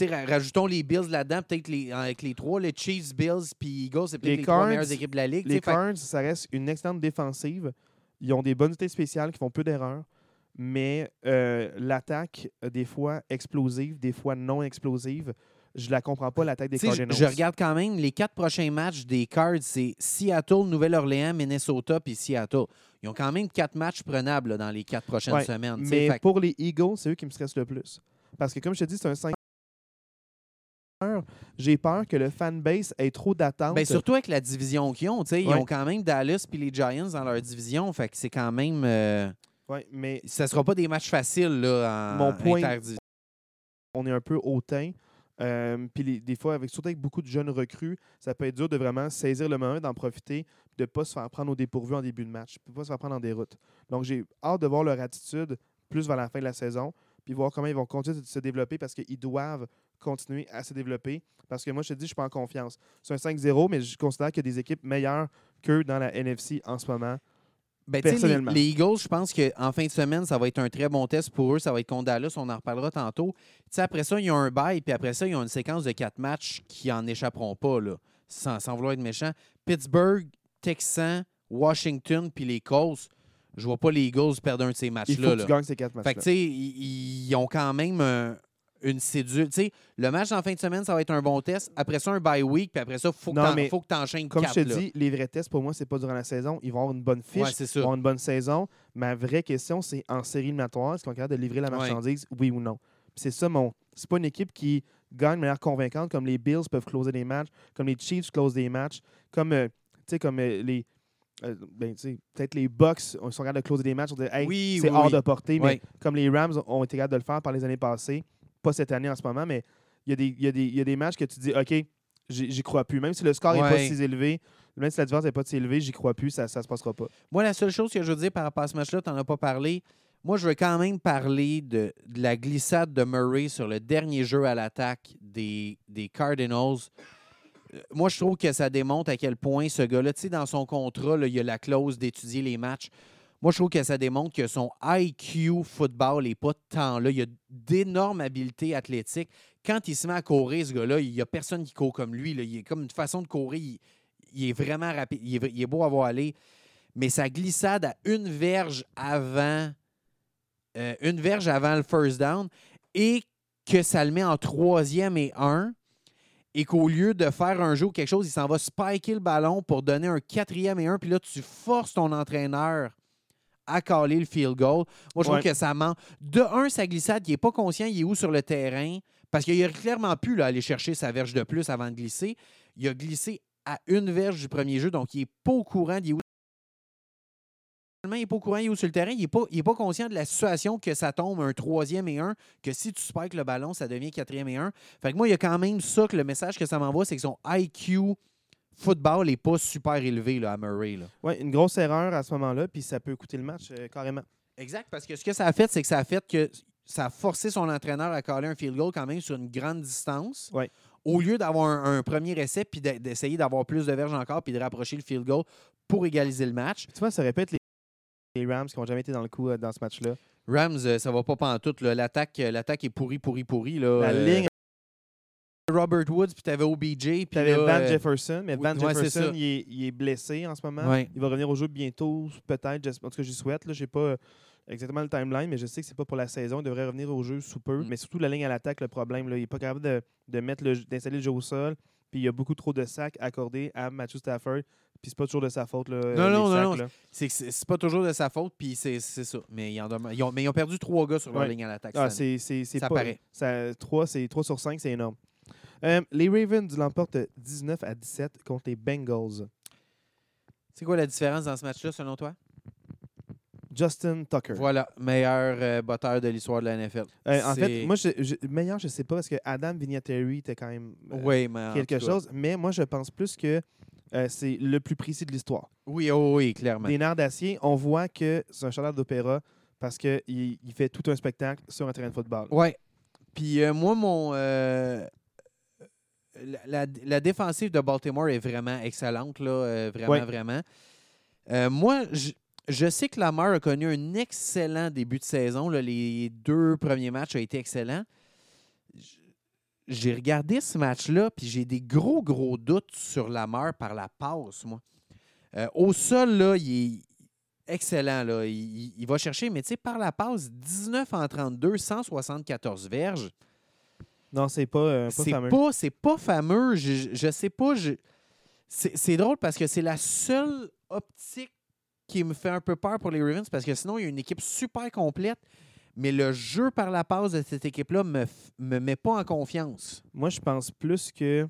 ra- rajoutons les Bills là-dedans, peut-être les, avec les trois, les Chiefs, Bills, puis Eagles, c'est peut-être Les les, trois meilleures équipes de la Ligue. Les fait Cards, ça reste une excellente défensive. Ils ont des bonnes unités spéciales qui font peu d'erreurs. Mais euh, l'attaque, euh, des fois explosive, des fois non explosive, je la comprends pas, l'attaque des Tu sais, je, Cardinals. je regarde quand même les quatre prochains matchs des Cards, c'est Seattle, Nouvelle-Orléans, Minnesota puis Seattle. Ils ont quand même quatre matchs prenables là, dans les quatre prochaines Ouais, semaines. Mais fait pour les Eagles, c'est eux qui me stressent le plus. Parce que comme je te dis, c'est un 5 j'ai peur que le fanbase ait trop d'attentes. ben, surtout avec la division qu'ils ont, tu sais, ils Ouais. ont quand même Dallas puis les Giants dans leur division, fait que c'est quand même, euh, Ouais, mais ça sera pas des matchs faciles là, en Mon point- interdivision. on est un peu hautain. Euh, puis des fois, avec, surtout avec beaucoup de jeunes recrues, ça peut être dur de vraiment saisir le moment, d'en profiter, de ne pas se faire prendre au dépourvu en début de match, de ne pas se faire prendre en déroute. Donc, j'ai hâte de voir leur attitude plus vers la fin de la saison, puis voir comment ils vont continuer de se développer parce qu'ils doivent continuer à se développer. Parce que moi, je te dis, je suis pas en confiance. C'est un 5-0, mais je considère qu'il y a des équipes meilleures qu'eux dans la NFC en ce moment. Ben, les, personnellement. les Eagles, je pense qu'en fin de semaine, ça va être un très bon test pour eux. Ça va être contre Dallas. On en reparlera tantôt. Après ça, ils ont un bail, puis après ça, ils ont une séquence de quatre matchs qui en échapperont pas, là, sans, sans vouloir être méchant. Pittsburgh, Texans, Washington, puis les Colts. Je vois pas les Eagles perdre un de ces matchs-là. tu gagnes ces quatre Fait matchs que, tu sais, ils, ils ont quand même un- une cédule. Tu sais, le match en fin de semaine, ça va être un bon test. Après ça, un bye week, puis après ça, il faut Non, que tu enchaînes Comme quatre. je te là. dis, les vrais tests, pour moi, c'est pas durant la saison. Ils vont avoir une bonne fiche, Ouais, ils vont avoir une bonne saison. Ma vraie question, c'est en série éliminatoire, est-ce qu'on est capable de livrer la Ouais. marchandise, oui ou non? C'est ça mon. C'est pas une équipe qui gagne de manière convaincante, comme les Bills peuvent closer des matchs, comme les Chiefs closent des matchs, comme, euh, tu sais, comme euh, les. euh, ben, peut-être les Bucks on sont capables de closer des matchs, on dit, hey, Oui, c'est oui, hors oui. de portée, mais comme les Rams ont été capables de le faire par les années passées, pas cette année en ce moment, mais il y, a des- il y, a des- il y a des matchs que tu dis, OK, j'y crois plus. Même si le score n'est pas si élevé, même si la différence n'est pas si élevée, j'y crois plus, ça ne se passera pas. Moi, la seule chose que je veux dire par rapport à ce match-là, tu n'en as pas parlé. Moi, je veux quand même parler de, de la glissade de Murray sur le dernier jeu à l'attaque des, des Cardinals. Euh, Moi, je trouve que ça démontre à quel point ce gars-là, tu sais, dans son contrat, là, il y a la clause d'étudier les matchs. Moi, je trouve que ça démontre que son IQ football n'est pas tant là. Il a d'énormes habiletés athlétiques. Quand il se met à courir, ce gars-là, il n'y a personne qui court comme lui. Il est comme une façon de courir. Il, est vraiment rapide. Il est, il est beau à voir aller. Mais sa glissade à une verge avant, euh, une verge avant le first down et que ça le met en troisième et un et qu'au lieu de faire un jeu ou quelque chose, il s'en va spiker le ballon pour donner un quatrième et un. Puis là, tu forces ton entraîneur à caler le field goal. Moi, je trouve Ouais. que ça ment. De un, sa glissade, il n'est pas conscient, il est où sur le terrain? Parce qu'il a clairement pu là, aller chercher sa verge de plus avant de glisser. Il a glissé à une verge du premier jeu, donc il n'est pas au courant d'il est où il n'est pas au courant, il est où sur le terrain. Il n'est pas conscient de la situation que ça tombe un troisième et un, que si tu spikes le ballon, ça devient quatrième et un. Fait que moi, il y a quand même ça que le message que ça m'envoie, c'est que son IQ football n'est pas super élevé là, à Murray. Ouais, une grosse erreur à ce moment-là, puis ça peut coûter le match euh, carrément. Exact, parce que ce que ça a fait, c'est que ça a fait que ça a forcé son entraîneur à caler un field goal quand même sur une grande distance. Ouais. Au lieu d'avoir un, un premier essai, puis de- d'essayer d'avoir plus de verges encore, puis de rapprocher le field goal pour égaliser le match. Tu vois, ça répète les, les Rams qui n'ont jamais été dans le coup euh, dans ce match-là. Rams, euh, ça va pas pantoute. L'attaque, l'attaque est pourrie, pourrie, pourrie. Là. La ligne, Robert Woods, puis t'avais OBJ, puis tu avais là, Van euh, Jefferson, mais Van ouais, Jefferson, il est, il est blessé en ce moment. Ouais. Il va revenir au jeu bientôt, peut-être. En tout cas, j'y souhaite. Je n'ai pas euh, exactement le timeline, mais je sais que c'est pas pour la saison. Il devrait revenir au jeu sous peu. Mm. Mais surtout, la ligne à l'attaque, le problème. Là, il n'est pas capable de, de d'installer le jeu au sol. Puis il y a beaucoup trop de sacs accordés à Matthew Stafford. Puis c'est pas toujours de sa faute. Là, euh, Non, les non, non, sacs, non. C'est pas toujours de sa faute, puis c'est ça. Mais ils, en demeurent- ils ont, mais ils ont perdu trois gars sur leur Ouais. ligne à l'attaque. Ah, c'est, Ça pas, paraît. Ça, 3, c'est 3 sur 5, c'est énorme. Euh, les Ravens l'emportent 19 à 17 contre les Bengals. C'est quoi la différence dans ce match-là, selon toi? Justin Tucker. Voilà, meilleur euh, botteur de l'histoire de la NFL. Euh, en fait, moi, je, je- meilleur, je sais pas, parce que Adam Vinatieri était quand même euh, oui, mais quelque chose, mais moi, je pense plus que c'est le plus précis de l'histoire. Oui, oh, oui, clairement. Des nerfs d'acier, on voit que c'est un chanteur d'opéra parce qu'il il fait tout un spectacle sur un terrain de football. Ouais. Puis moi, mon. La, défensive de Baltimore est vraiment excellente, là. euh, vraiment, vraiment. Euh, moi, je, je sais que Lamar a connu un excellent début de saison. là. Les deux premiers matchs ont été excellents. J'ai regardé ce match-là, puis j'ai des gros, gros doutes sur Lamar par la passe, moi. Euh, au sol, là, il est excellent. Là. Il, il- il va chercher, mais tu sais, par la passe, 19 en 32, 174 verges. Non, c'est pas, euh, pas C'est fameux. pas, c'est pas fameux. Je, je sais pas. je- C'est c'est drôle parce que c'est la seule optique qui me fait un peu peur pour les Ravens parce que sinon, il y a une équipe super complète. Mais le jeu par la passe de cette équipe-là me, me met pas en confiance. Moi, je pense plus que.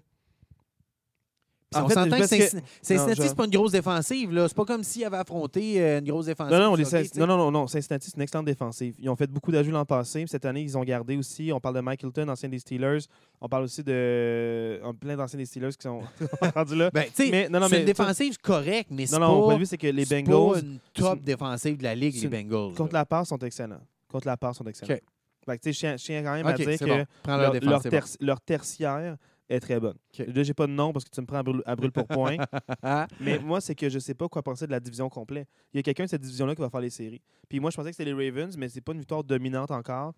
En on fait, s'entend que que- Cincinnati, Cincinnati, je- c'est pas une grosse défensive. là. C'est pas comme s'il avait affronté euh, une grosse défensive. Non, non, les non, non, non, non, Cincinnati, c'est une excellente défensive. Ils ont fait beaucoup d'ajouts l'an passé. Cette année, ils ont gardé aussi. On parle de Mike Hilton, ancien des Steelers. On parle aussi de on- plein d'anciens des Steelers qui sont rendus là. Ben, Mais- non, non, c'est mais une défensive correcte, mais c'est Non, non, pas, c'est que les Bengals, pas une top défensive de la ligue, les Bengals. contre là. la passe, sont excellents. Contre la passe, sont excellents. OK. Fait que, tu sais, je tiens- quand même à dire que bon. Leur, leur tertiaire est très bonne. OK. Là, j'ai pas de nom parce que tu me prends à brûle, à brûle pour point. mais moi, c'est que je sais pas quoi penser de la division complète. Il y a quelqu'un de cette division-là qui va faire les séries. Puis moi, je pensais que c'était les Ravens, mais c'est pas une victoire dominante encore.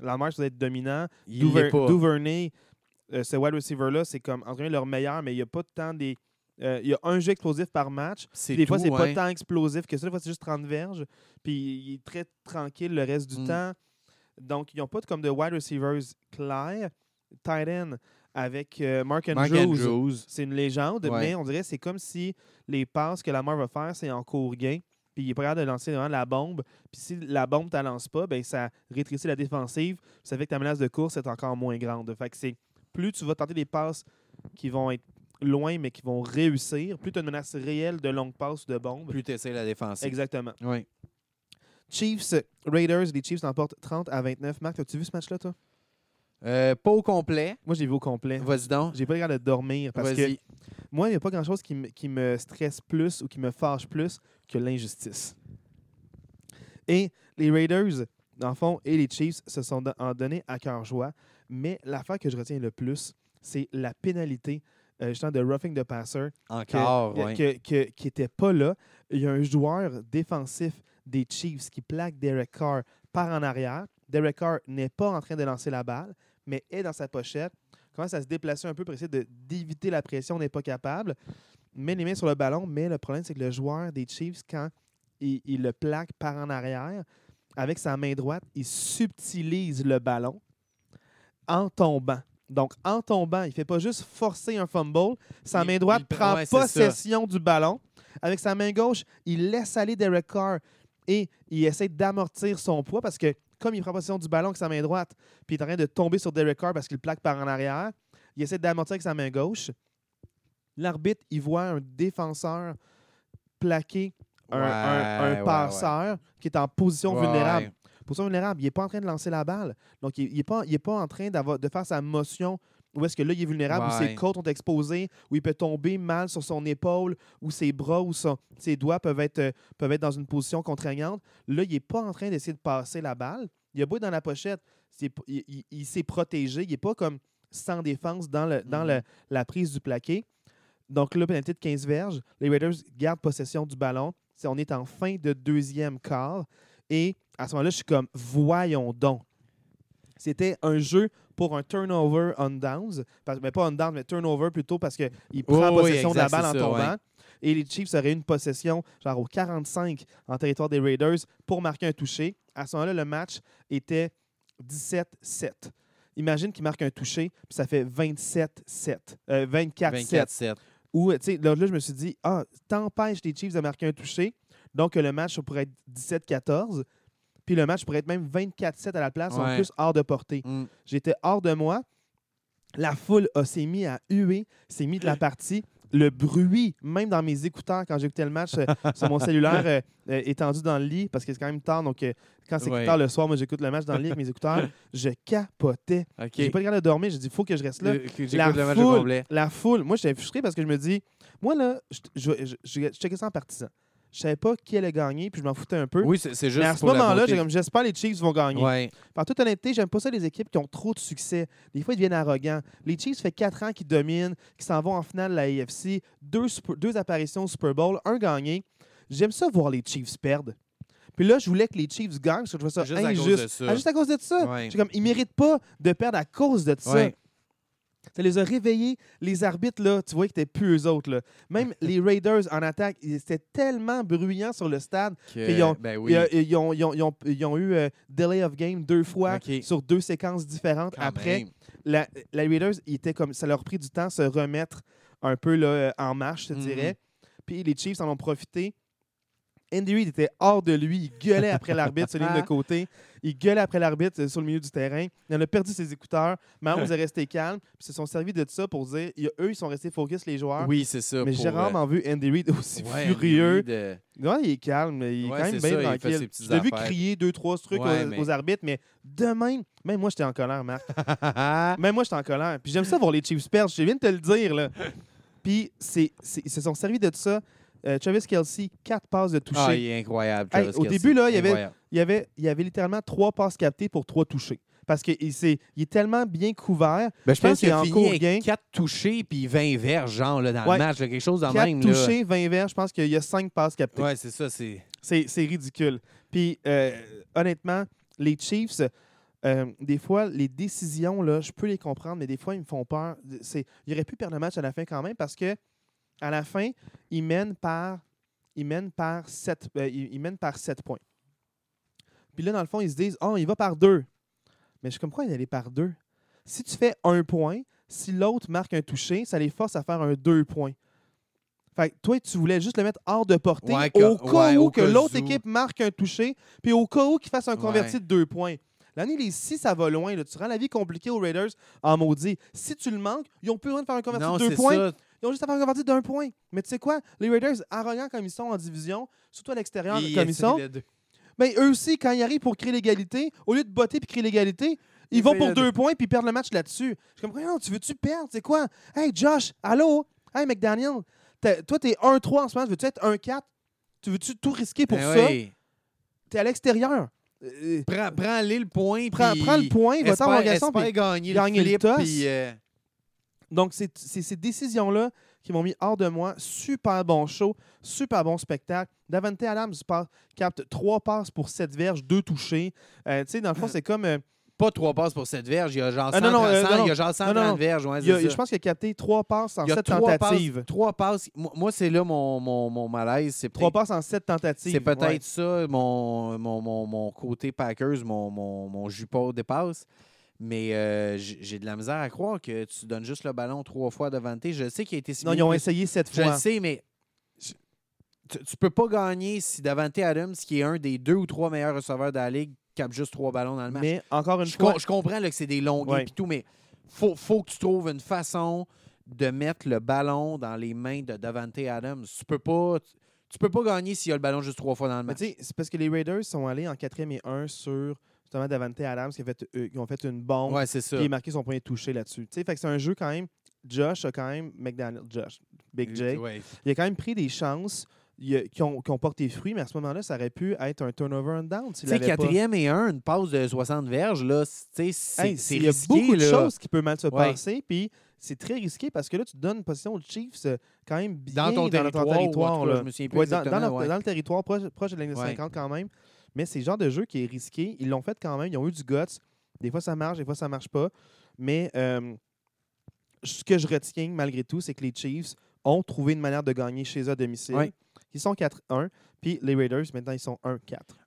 La marche doit être dominant. Il Duver-. Duvernay, euh, ce wide receiver-là, c'est comme entre guillemets, leur meilleur, mais il n'y a pas tant des. euh, il y a un jeu explosif par match. Des fois, c'est ouais. pas tant explosif que ça. Des fois, c'est juste 30 verges. Puis il est très tranquille le reste du Mm. temps. Donc, ils n'ont pas de- comme de wide receivers clairs. Tight end avec euh, Mark Mark Andrews. Andrews. C'est une légende, Ouais. mais on dirait que c'est comme si les passes que Lamar va faire, c'est en court gain. Puis il est capable de lancer vraiment la bombe. Puis si la bombe ne lance pas, ben ça rétrécit la défensive. Ça fait que ta menace de course est encore moins grande. Fait que c'est plus tu vas tenter des passes qui vont être loin, mais qui vont réussir, plus tu as une menace réelle de longue passe ou de bombe. Plus tu essaies la défensive. Exactement. Oui. Chiefs, Raiders, les Chiefs emportent 30 à 29. Marc, as-tu vu ce match-là, toi? Euh, pas au complet. Moi, j'ai vu au complet. Vas-y donc. J'ai pas le regard de dormir parce que moi, il n'y a pas grand-chose qui, me- qui me stresse plus ou qui me fâche plus que l'injustice. Et les Raiders, dans le fond, et les Chiefs se sont don- en donnés à cœur joie. Mais l'affaire que je retiens le plus, c'est la pénalité euh, justement de roughing the passer que- Encore, que- oui. que- que- qui n'était pas là. Il y a un joueur défensif des Chiefs qui plaque Derek Carr par en arrière. Derek Carr n'est pas en train de lancer la balle, mais est dans sa pochette. Commence à se déplacer un peu pour essayer de- d'éviter la pression, n'est pas capable. Met les mains sur le ballon, mais le problème, c'est que le joueur des Chiefs, quand il, il le plaque par en arrière, avec sa main droite, il subtilise le ballon en tombant. Donc, en tombant, il ne fait pas juste forcer un fumble. Sa Il- main droite il- prend ouais, possession du ballon. Avec sa main gauche, il laisse aller Derek Carr et il essaie d'amortir son poids parce que, comme il prend possession du ballon avec sa main droite, puis il est en train de tomber sur Derek Carr parce qu'il plaque par en arrière, il essaie d'amortir avec sa main gauche. L'arbitre, il voit un défenseur plaquer un, Ouais, un- un ouais, passeur qui est en position vulnérable. Position vulnérable, il n'est pas en train de lancer la balle. Donc, il n'est pas, il est pas en train de faire sa motion où est-ce que là, il est vulnérable, où ses côtes sont exposées, où il peut tomber mal sur son épaule, où ses bras ou ses doigts peuvent être, euh, peuvent être dans une position contraignante. Là, il n'est pas en train d'essayer de passer la balle. Il a beau être dans la pochette, il, il- il s'est protégé. Il n'est pas comme sans défense dans, le, dans Mhm. le- la prise du plaqué. Donc là, pénalité de 15 verges. Les Raiders gardent possession du ballon. On est en fin de deuxième quart. Et à ce moment-là, je suis comme, voyons donc. C'était un jeu pour un turnover on downs. Parce- mais pas on downs, mais turnover plutôt parce qu'il prend oui, possession de la balle en ça, tombant. ouais. Et les Chiefs auraient une possession, genre au 45 en territoire des Raiders, pour marquer un touché. À ce moment-là, le match était 17-7. Imagine qu'il marque un touché, puis ça fait 27-7. Euh, 24-7. 24-7. Où, tu sais, là, là, je me suis dit, ah, t'empêches les Chiefs de marquer un touché. Donc, le match ça pourrait être 17-14. Puis le match pourrait être même 24-7 à la place, en plus hors de portée. Mm. J'étais hors de moi. La foule s'est mis à huer, s'est mis de la partie. Le bruit, même dans mes écouteurs, quand j'écoutais le match euh, sur mon cellulaire euh, euh, étendu dans le lit, parce que c'est quand même tard, donc quand c'est Ouais. tard le soir, moi j'écoute le match dans le lit avec mes écouteurs, je capotais. J'ai pas regardé de dormir, j'ai dit, il faut que je reste là. J'écoute La le match foule, complet. la foule, moi j'étais frustré parce que je me dis, moi là, je, je, je, je- je checkais ça en partisan. Je savais pas qui allait gagner, puis je m'en foutais un peu. Oui, c'est juste Mais à ce moment-là, j'ai comme j'espère les Chiefs vont gagner. Ouais. Par toute honnêteté, j'aime pas ça les équipes qui ont trop de succès. Des fois, ils deviennent arrogants. Les Chiefs, ça fait quatre ans qu'ils dominent, qu'ils s'en vont en finale de la AFC, deux, Super- deux apparitions au Super Bowl, un gagné. J'aime ça voir les Chiefs perdre. Puis là, je voulais que les Chiefs gagnent, parce que je trouvais ça Juste à cause injuste. de ça. Ah, juste à cause de ça. Ouais. Comme, ils méritent pas de perdre à cause de ça. Ouais. Ça les a réveillés. Les arbitres, là, tu vois qu'ils étaient plus eux autres. Là. Même les Raiders en attaque, ils étaient tellement bruyants sur le stade. Que- Ils ont- ben oui. Ils, ont, ils ont- ils ont- ils ont eu euh, delay of game deux fois sur deux séquences différentes. Quand Après, la, la Raiders, ils étaient comme, ça leur a pris du temps à se remettre un peu là, en marche, je Mhm. dirais. Puis les Chiefs en ont profité. Andy Reid était hors de lui. Il gueulait après l'arbitre sur ligne de côté. Il gueulait après l'arbitre euh, sur le milieu du terrain. Il en a perdu ses écouteurs. Mahomes est resté calme. Puis ils se sont servis de ça pour dire il y a- eux, ils sont restés focus, les joueurs. Oui, c'est ça. Mais j'ai euh, rarement vu Andy Reid aussi ouais, furieux. Reid, euh, il est calme, mais il est Ouais, quand même bien tranquille. Je l'ai vu crier deux, trois trucs Ouais, aux, mais- aux arbitres, mais de même, même moi, j'étais en colère, Marc. même moi, j'étais en colère. Puis j'aime ça voir les Chiefs perdre, je viens de te le dire. Là. Puis ils se sont servis de ça. Euh, Travis Kelsey, quatre passes de toucher. Ah, il est incroyable. Hey, au début, là, il y avait- il, y avait, il y avait littéralement trois passes captées pour trois touchés. Parce qu'il s'est- il est tellement bien couvert. Ben, je pense qu'il a fini gain. 4 touchés puis 20 verges, genre, là, dans Ouais. le match. là, quelque chose de Quatre même. là. touchés, 20 verts. Je pense qu'il y a cinq passes captées. Ouais, c'est ça. C'est ridicule. Puis, euh, honnêtement, les Chiefs, euh, des fois, les décisions, là, je peux les comprendre, mais des fois, ils me font peur. Ils auraient pu perdre le match à la fin quand même parce que à la fin, ils mènent par, sept, euh, ils mènent par sept points. Puis là, dans le fond, ils se disent Oh, il va par deux. Mais je suis comme quoi il allait par deux? Si tu fais un point, si l'autre marque un toucher, ça les force à faire un deux points. Fait que toi, tu voulais juste le mettre hors de portée Ouais, au que- cas ouais, où au que l'autre équipe marque un toucher, puis au cas où qu'il fasse un Ouais. converti de deux points. L'année, les si ça va loin, là, tu rends la vie compliquée aux Raiders en maudit. Si tu le manques, ils n'ont plus besoin de faire un converti de deux points. ça. Ils ont juste à faire un converti d'un point. Mais tu sais quoi? Les Raiders, arrogants comme ils sont en division, surtout à l'extérieur comme ils sont, deux. ben, eux aussi, quand ils arrivent pour créer l'égalité, au lieu de botter puis créer l'égalité, ils Il vont pour deux points puis perdent le match là-dessus. Je suis comme, non, tu veux-tu perdre? C'est quoi? Hey, Josh, allô? Hey, McDaniel, toi, t'es 1-3 en ce moment. Veux-tu être 1-4? Tu veux-tu tout risquer pour Ben ça? oui. T'es à l'extérieur. Prends, prends-les le point. prends, prends le point, va-t'en mon garçon. espère gagner, gagner le le flip. toss. euh, Donc, c'est ces décisions-là qui m'ont mis hors de moi. Super bon show, super bon spectacle. Davante Adams capte trois passes pour sept verges, deux touchés. Euh, tu sais, dans le fond, c'est comme. euh, pas trois passes pour cette verge. Il y a genre Ah, non, non, 130, euh, non. il y a genre 130 Non, non, non. verges. ouais, il y a- c'est ça. je pense qu'il a capté trois passes en sept trois tentatives. passes. Trois passes. Moi, c'est là mon, mon, mon malaise. Trois passes en sept tentatives. c'est peut-être ouais. ça, mon, mon, mon, mon côté Packers, mon, mon, mon jupon dépasse. Mais euh, j'ai de la misère à croire que tu donnes juste le ballon trois fois devant tes. Je sais qu'il a été Non, ils ont essayé sept Je fois. le sais, mais je- tu, tu peux pas gagner si Davante Adams, qui est un des deux ou trois meilleurs receveurs de la ligue, capte juste trois ballons dans le match. Mais encore une je, fois, com- je comprends là, que c'est des longues Ouais. et tout, mais faut, faut que tu trouves une façon de mettre le ballon dans les mains de Davante Adams. Tu peux pas. Tu peux pas gagner s'il y a le ballon juste trois fois dans le match. c'est parce que les Raiders sont allés en 4e et 1 sur justement Davante Adams qui a fait, euh, qui ont fait une bombe. Ouais, c'est ça. Puis il a marqué son premier touché là-dessus. Tu sais, fait que c'est un jeu quand même. Josh a quand même. McDaniel, Josh, Big J. Ouais. Il a quand même pris des chances a- qui, ont, qui ont porté fruit, mais à ce moment-là, ça aurait pu être un turnover and down. Tu sais, quatrième et un, une passe de 60 verges, là, tu sais, c'est Hey, il y a beaucoup de choses qui peuvent mal se Ouais. passer. Puis c'est très risqué parce que là, tu te donnes une position aux Chiefs euh, quand même bien Dans ton territoire, ou en territoire, tout cas, là. je me souviens plus Ouais, dans, dans exactement, leur- ouais. dans le territoire, proche, proche de la ligne de Ouais. 50 quand même. Mais c'est le genre de jeu qui est risqué. Ils l'ont fait quand même. Ils ont eu du guts. Des fois, ça marche, des fois, ça marche pas. Mais euh, ce que je retiens, malgré tout, c'est que les Chiefs ont trouvé une manière de gagner chez eux à domicile. Ils sont 4-1. Puis les Raiders, maintenant, ils sont 1-4.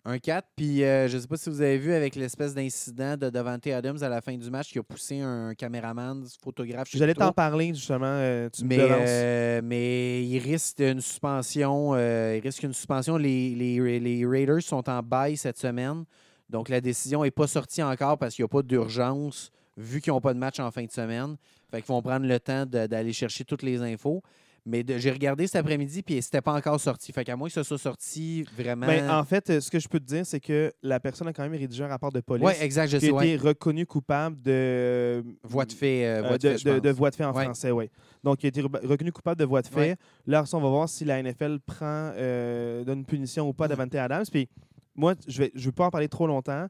Un 4, puis euh, je sais pas si vous avez vu avec l'espèce d'incident de Davante Adams à la fin du match qui a poussé un caméraman, photographe. J'allais t'en parler, justement. euh, tu me Mais, devances. euh, mais il risque une suspension. euh, il risque une suspension. Les, les, les Raiders sont en bail cette semaine. Donc, la décision n'est pas sortie encore parce qu'il n'y a pas d'urgence vu qu'ils n'ont pas de match en fin de semaine. Fait qu'ils vont prendre le temps d'aller chercher toutes les infos. Mais j'ai regardé cet après-midi puis c'était pas encore sorti. Fait qu'à moins que ce soit sorti vraiment. Ben, en fait, euh, ce que je peux te dire, c'est que la personne a quand même rédigé un rapport de police oui, exact, je qui sais. a ouais. été reconnu coupable de Voie de fait. euh, euh, voie de, de, fait, je de- pense. de voie de fait en Ouais. français, oui. Donc, il a été re- reconnu coupable de voie de fait. Ouais. Là, on va voir si la NFL prend, euh, donne une punition ou pas Davante Adams. Puis, moi, je vais, je veux pas en parler trop longtemps,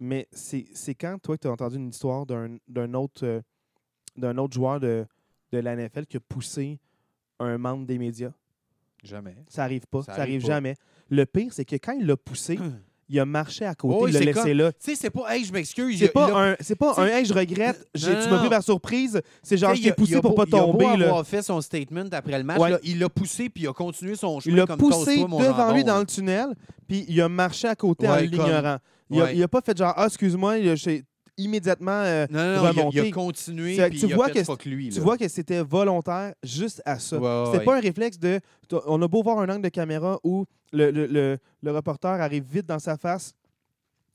mais c'est quand, toi, tu as entendu une histoire d'un d'un autre, euh, d'un autre joueur de, de la NFL qui a poussé un membre des médias? Jamais. Ça arrive pas. Ça Ça, arrive arrive pas. jamais. Le pire, c'est que quand il l'a poussé, il a marché à côté, Oh, il l'a laissé comme- là. Tu sais, c'est pas. Hey, je m'excuse. C'est a- pas, a- un, c'est pas un hey, je regrette, Non, tu m'as pris par surprise? C'est genre, je t'ai poussé a pour beau- pas Il a tomber. beau là. avoir fait son statement après le match. Ouais. là, il l'a poussé puis il a continué son chemin Il l'a poussé devant jambon, lui dans le tunnel, puis il a marché à côté en l'ignorant. Il, a- Ouais. il a pas fait genre, ah, excuse-moi, a- immédiatement. euh, Non, non, non, il a- il, a, remonté. continué C'est- puis tu il a vois fait que lui. tu vois que c'était volontaire juste à ça. Ouais, C'était ouais. pas un réflexe de. On a beau voir un angle de caméra où le, le, le- le reporter arrive vite dans sa face.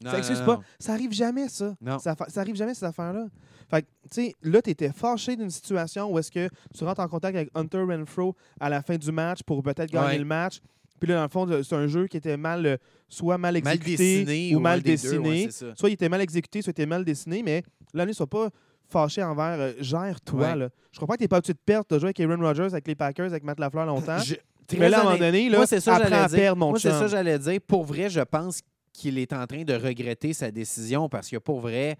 Non, ça non, pas. Ça arrive jamais, ça. Non. Ça, ça arrive jamais, cette affaire-là. Fait que, tu sais, là, tu étais fâché d'une situation où est-ce que tu rentres en contact avec Hunter Renfro à la fin du match pour peut-être gagner Ouais. le match. Puis là, dans le fond, c'est un jeu qui était mal, euh, soit mal Mal exécuté dessiné ou mal deux, dessiné. ouais, soit il était mal exécuté, soit il était mal dessiné, mais là, ne sois pas fâché envers euh, gère-toi. Ouais. là. Je comprends que tu n'es pas au-dessus de perte. Tu as joué avec Aaron Rodgers, avec les Packers, avec Matt Lafleur longtemps. Je- mais là, à un moment donné, là, moi, c'est ça j'allais à dire. perdre, mon Moi, c'est ça que j'allais dire. Pour vrai, je pense qu'il est en train de regretter sa décision parce que pour vrai,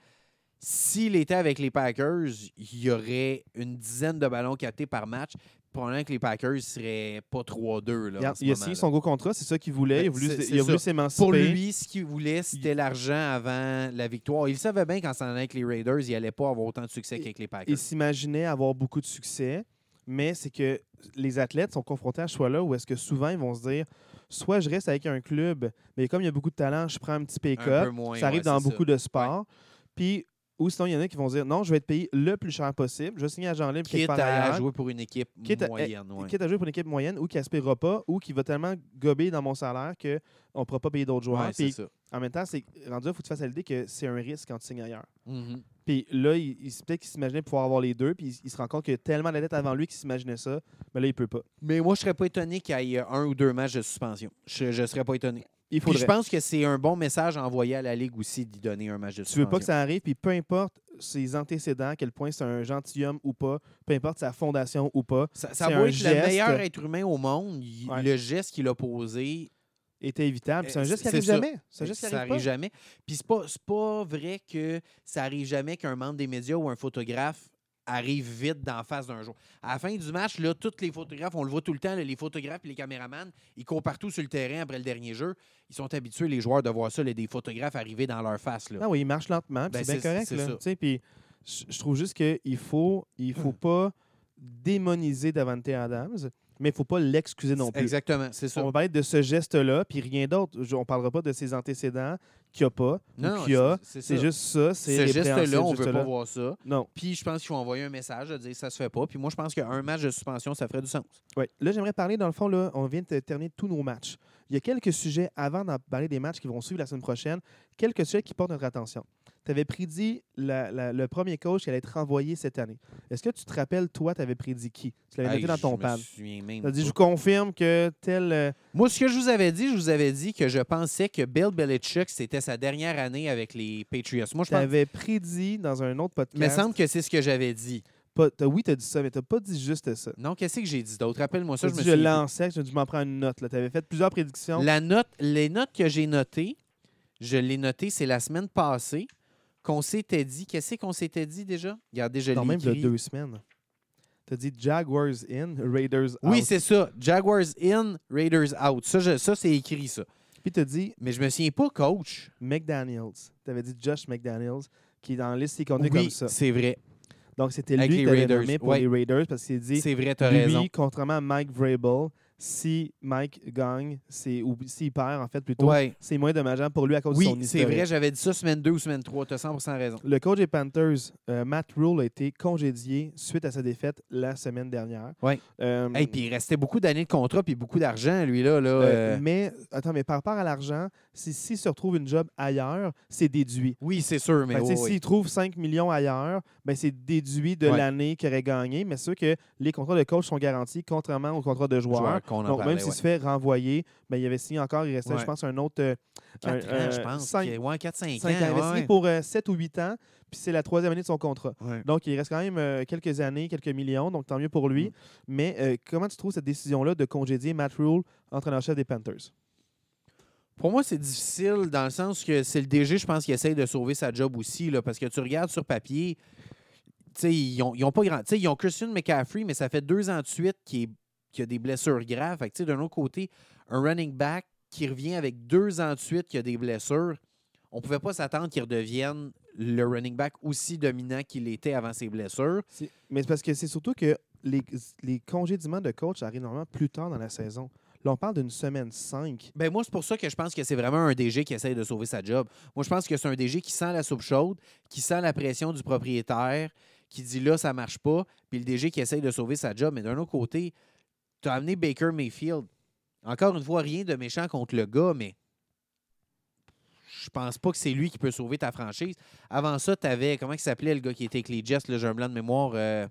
s'il était avec les Packers, il y aurait une dizaine de ballons captés par match. Probablement que les Packers seraient pas 3-2. Là, en Regarde, ce il a signé son gros contrat, c'est ça qu'il voulait. Il a Ben, voulu, il a s'émanciper. Pour lui, ce qu'il voulait, c'était l'argent avant la victoire. Il savait bien qu'en s'en allant avec les Raiders, il n'allait pas avoir autant de succès qu'avec les Packers. il s'imaginait avoir beaucoup de succès, mais c'est que les athlètes sont confrontés à ce choix-là où est-ce que souvent ils vont se dire soit je reste avec un club, mais comme il y a beaucoup de talent, je prends un petit moins, ça arrive ouais, dans beaucoup de sports. Puis, ou sinon, il y en a qui vont dire non, je vais être payé le plus cher possible, je vais signer à Jean Libre Quitte à jouer pour une équipe Quitte à- moyenne. ouais. Quitte à jouer pour une équipe moyenne ou qui aspirera pas ou qui va tellement gober dans mon salaire qu'on ne pourra pas payer d'autres joueurs. Ouais, c'est Puis, ça. en même temps, c'est rendu il faut que tu fasses à l'idée que c'est un risque quand tu signes ailleurs. Mhm. Puis là, il, il- peut-être qu'il s'imaginait pouvoir avoir les deux, puis il, il se rend compte qu'il y a tellement d'athlètes avant lui qui s'imaginait ça, mais là, il peut pas. Mais moi, je serais pas étonné qu'il y ait un ou deux matchs de suspension. Je ne serais pas étonné. Il Puis faudrait. je pense que c'est un bon message à envoyer à la Ligue aussi d'y donner un match de Tu veux pas que ça arrive, puis peu importe ses antécédents, à quel point c'est un gentilhomme ou pas, peu importe sa fondation ou pas, Ça, ça c'est va un être le geste. meilleur être humain au monde. il- Ouais. Le geste qu'il a posé, était évitable. C'est un Euh, geste qui c'est arrive ça. jamais. C'est un geste qui ça arrive arrive jamais. Puis c'est pas, c'est pas vrai que ça arrive jamais qu'un membre des médias ou un photographe arrive vite d'en face d'un jour. À la fin du match, là, tous les photographes, on le voit tout le temps, là, les photographes et les caméramans, ils courent partout sur le terrain après le dernier jeu. Ils sont habitués, les joueurs, de voir ça, là, des photographes arriver dans leur face. Là. Non, oui, il marche lentement, Ben, c'est bien correct. Puis je je trouve juste qu'il faut, il faut pas démoniser Davante Adams, mais il faut pas l'excuser non plus. Exactement, c'est ça. On va parler de ce geste-là, puis rien d'autre. On parlera pas de ses antécédents qu'il n'y a pas, Non, qu'il y a. c'est juste ça. C'est Ce geste-là, on ce veut pas voir ça. Non. Puis je pense qu'il faut envoyer un message de dire ça se fait pas. Puis moi, je pense qu'un match de suspension, ça ferait du sens. Ouais. Là, j'aimerais parler, dans le fond, là, on vient de terminer tous nos matchs. Il y a quelques sujets, avant d'en parler des matchs qui vont suivre la semaine prochaine, quelques sujets qui portent notre attention. Tu avais prédit la- la- le premier coach qui allait être renvoyé cette année. Est-ce que tu te rappelles, toi, tu avais prédit qui? Tu l'avais noté dans ton je me pad. souviens même Tu as dit, pas. je confirme que tel... euh, Moi, ce que je vous avais dit, je vous avais dit que je pensais que Bill Belichick, c'était sa dernière année avec les Patriots. Moi, je tu pense. avais prédit dans un autre Il me podcast. semble que c'est ce que j'avais dit. pas- t'as- oui, tu as dit ça, mais tu pas dit juste ça. Non, qu'est-ce que j'ai dit d'autre? Rappelle-moi ça, Tu je me dit, je lançais, je, m'en prends une note. Tu avais fait plusieurs prédictions. La note, les notes que j'ai notées, je l'ai notées, c'est la semaine passée qu'on s'était dit. Qu'est-ce qu'on s'était dit déjà? Regardez, je dans l'ai même de deux semaines. Tu as dit Jaguars in, Raiders out. Oui, c'est ça. Jaguars in, Raiders out. Ça, je- ça c'est écrit, ça. Puis tu as dit Mais je me souviens pas, coach. McDaniels. Tu avais dit Josh McDaniels, qui est dans la liste, il conduit Oui, comme ça. c'est vrai. Donc, c'était lui tu nommé pour ouais. les Raiders parce qu'il dit C'est vrai, t'as lui, raison. contrairement à Mike Vrabel, si Mike gagne, c'est ou s'il perd, en fait, plutôt, Ouais. c'est moins dommageant pour lui à cause de Oui, son c'est historique. vrai, j'avais dit ça semaine 2 ou semaine 3. Tu as 100 raison. Le coach des Panthers, euh, Matt Rule, a été congédié suite à sa défaite la semaine dernière. Ouais. Euh, Hey, puis il restait beaucoup d'années de contrat puis beaucoup d'argent, lui, là. euh. Mais, attends, mais par rapport à l'argent, si- s'il se retrouve une job ailleurs, c'est déduit. Oui, c'est sûr, mais oui, oui. S'il trouve 5 millions ailleurs, ben, c'est déduit de Ouais. l'année qu'il aurait gagné. Mais c'est sûr que les contrats de coach sont garantis, contrairement aux contrats de joueurs. Joueur Donc, parlait, même s'il ouais. se fait renvoyer, ben, il avait signé encore, il restait, Ouais. je pense, un autre. euh, Quatre un- ans, je euh, pense. cinq- qu'il- Ouais, 4-5 ans. Il avait signé pour 7 ou 8 ans, puis c'est la troisième année de son contrat. Donc, il reste quand même euh, quelques années, quelques millions, donc tant mieux pour lui. Mm. Mais euh, comment tu trouves cette décision-là de congédier Matt Rule, entraîneur-chef des Panthers? Pour moi, c'est difficile dans le sens que c'est le DG, je pense, qui essaye de sauver sa job aussi. Là, parce que tu regardes sur papier, ils ont, ils ont pas grand. Ils ont Christian McCaffrey, mais ça fait deux ans de suite qu'il est- qu'il a des blessures graves. Fait D'un autre côté, un running back qui revient avec deux ans de suite qu'il a des blessures, on ne pouvait pas s'attendre qu'il redevienne le running back aussi dominant qu'il était avant ses blessures. Mais c'est parce que c'est surtout que les, les congédiements de coach arrivent normalement plus tard dans la saison. Là, on parle d'une semaine 5. Ben moi, c'est pour ça que je pense que c'est vraiment un DG qui essaye de sauver sa job. Moi, je pense que c'est un DG qui sent la soupe chaude, qui sent la pression du propriétaire, qui dit là, ça marche pas, puis le DG qui essaye de sauver sa job. Mais d'un autre côté, tu as amené Baker Mayfield. Encore une fois, rien de méchant contre le gars, mais je pense pas que c'est lui qui peut sauver ta franchise. Avant ça, tu avais, comment il s'appelait le gars qui était avec les Jets, le un blanc de mémoire. euh,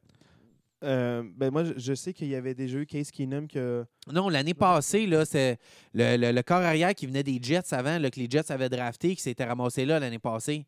Euh, ben moi, je, sais qu'il y avait déjà eu Case Keenum que. Non, l'année passée, là, c'est le, le- le corps arrière qui venait des Jets avant, là, que les Jets avaient drafté, qui s'était ramassé là l'année passée.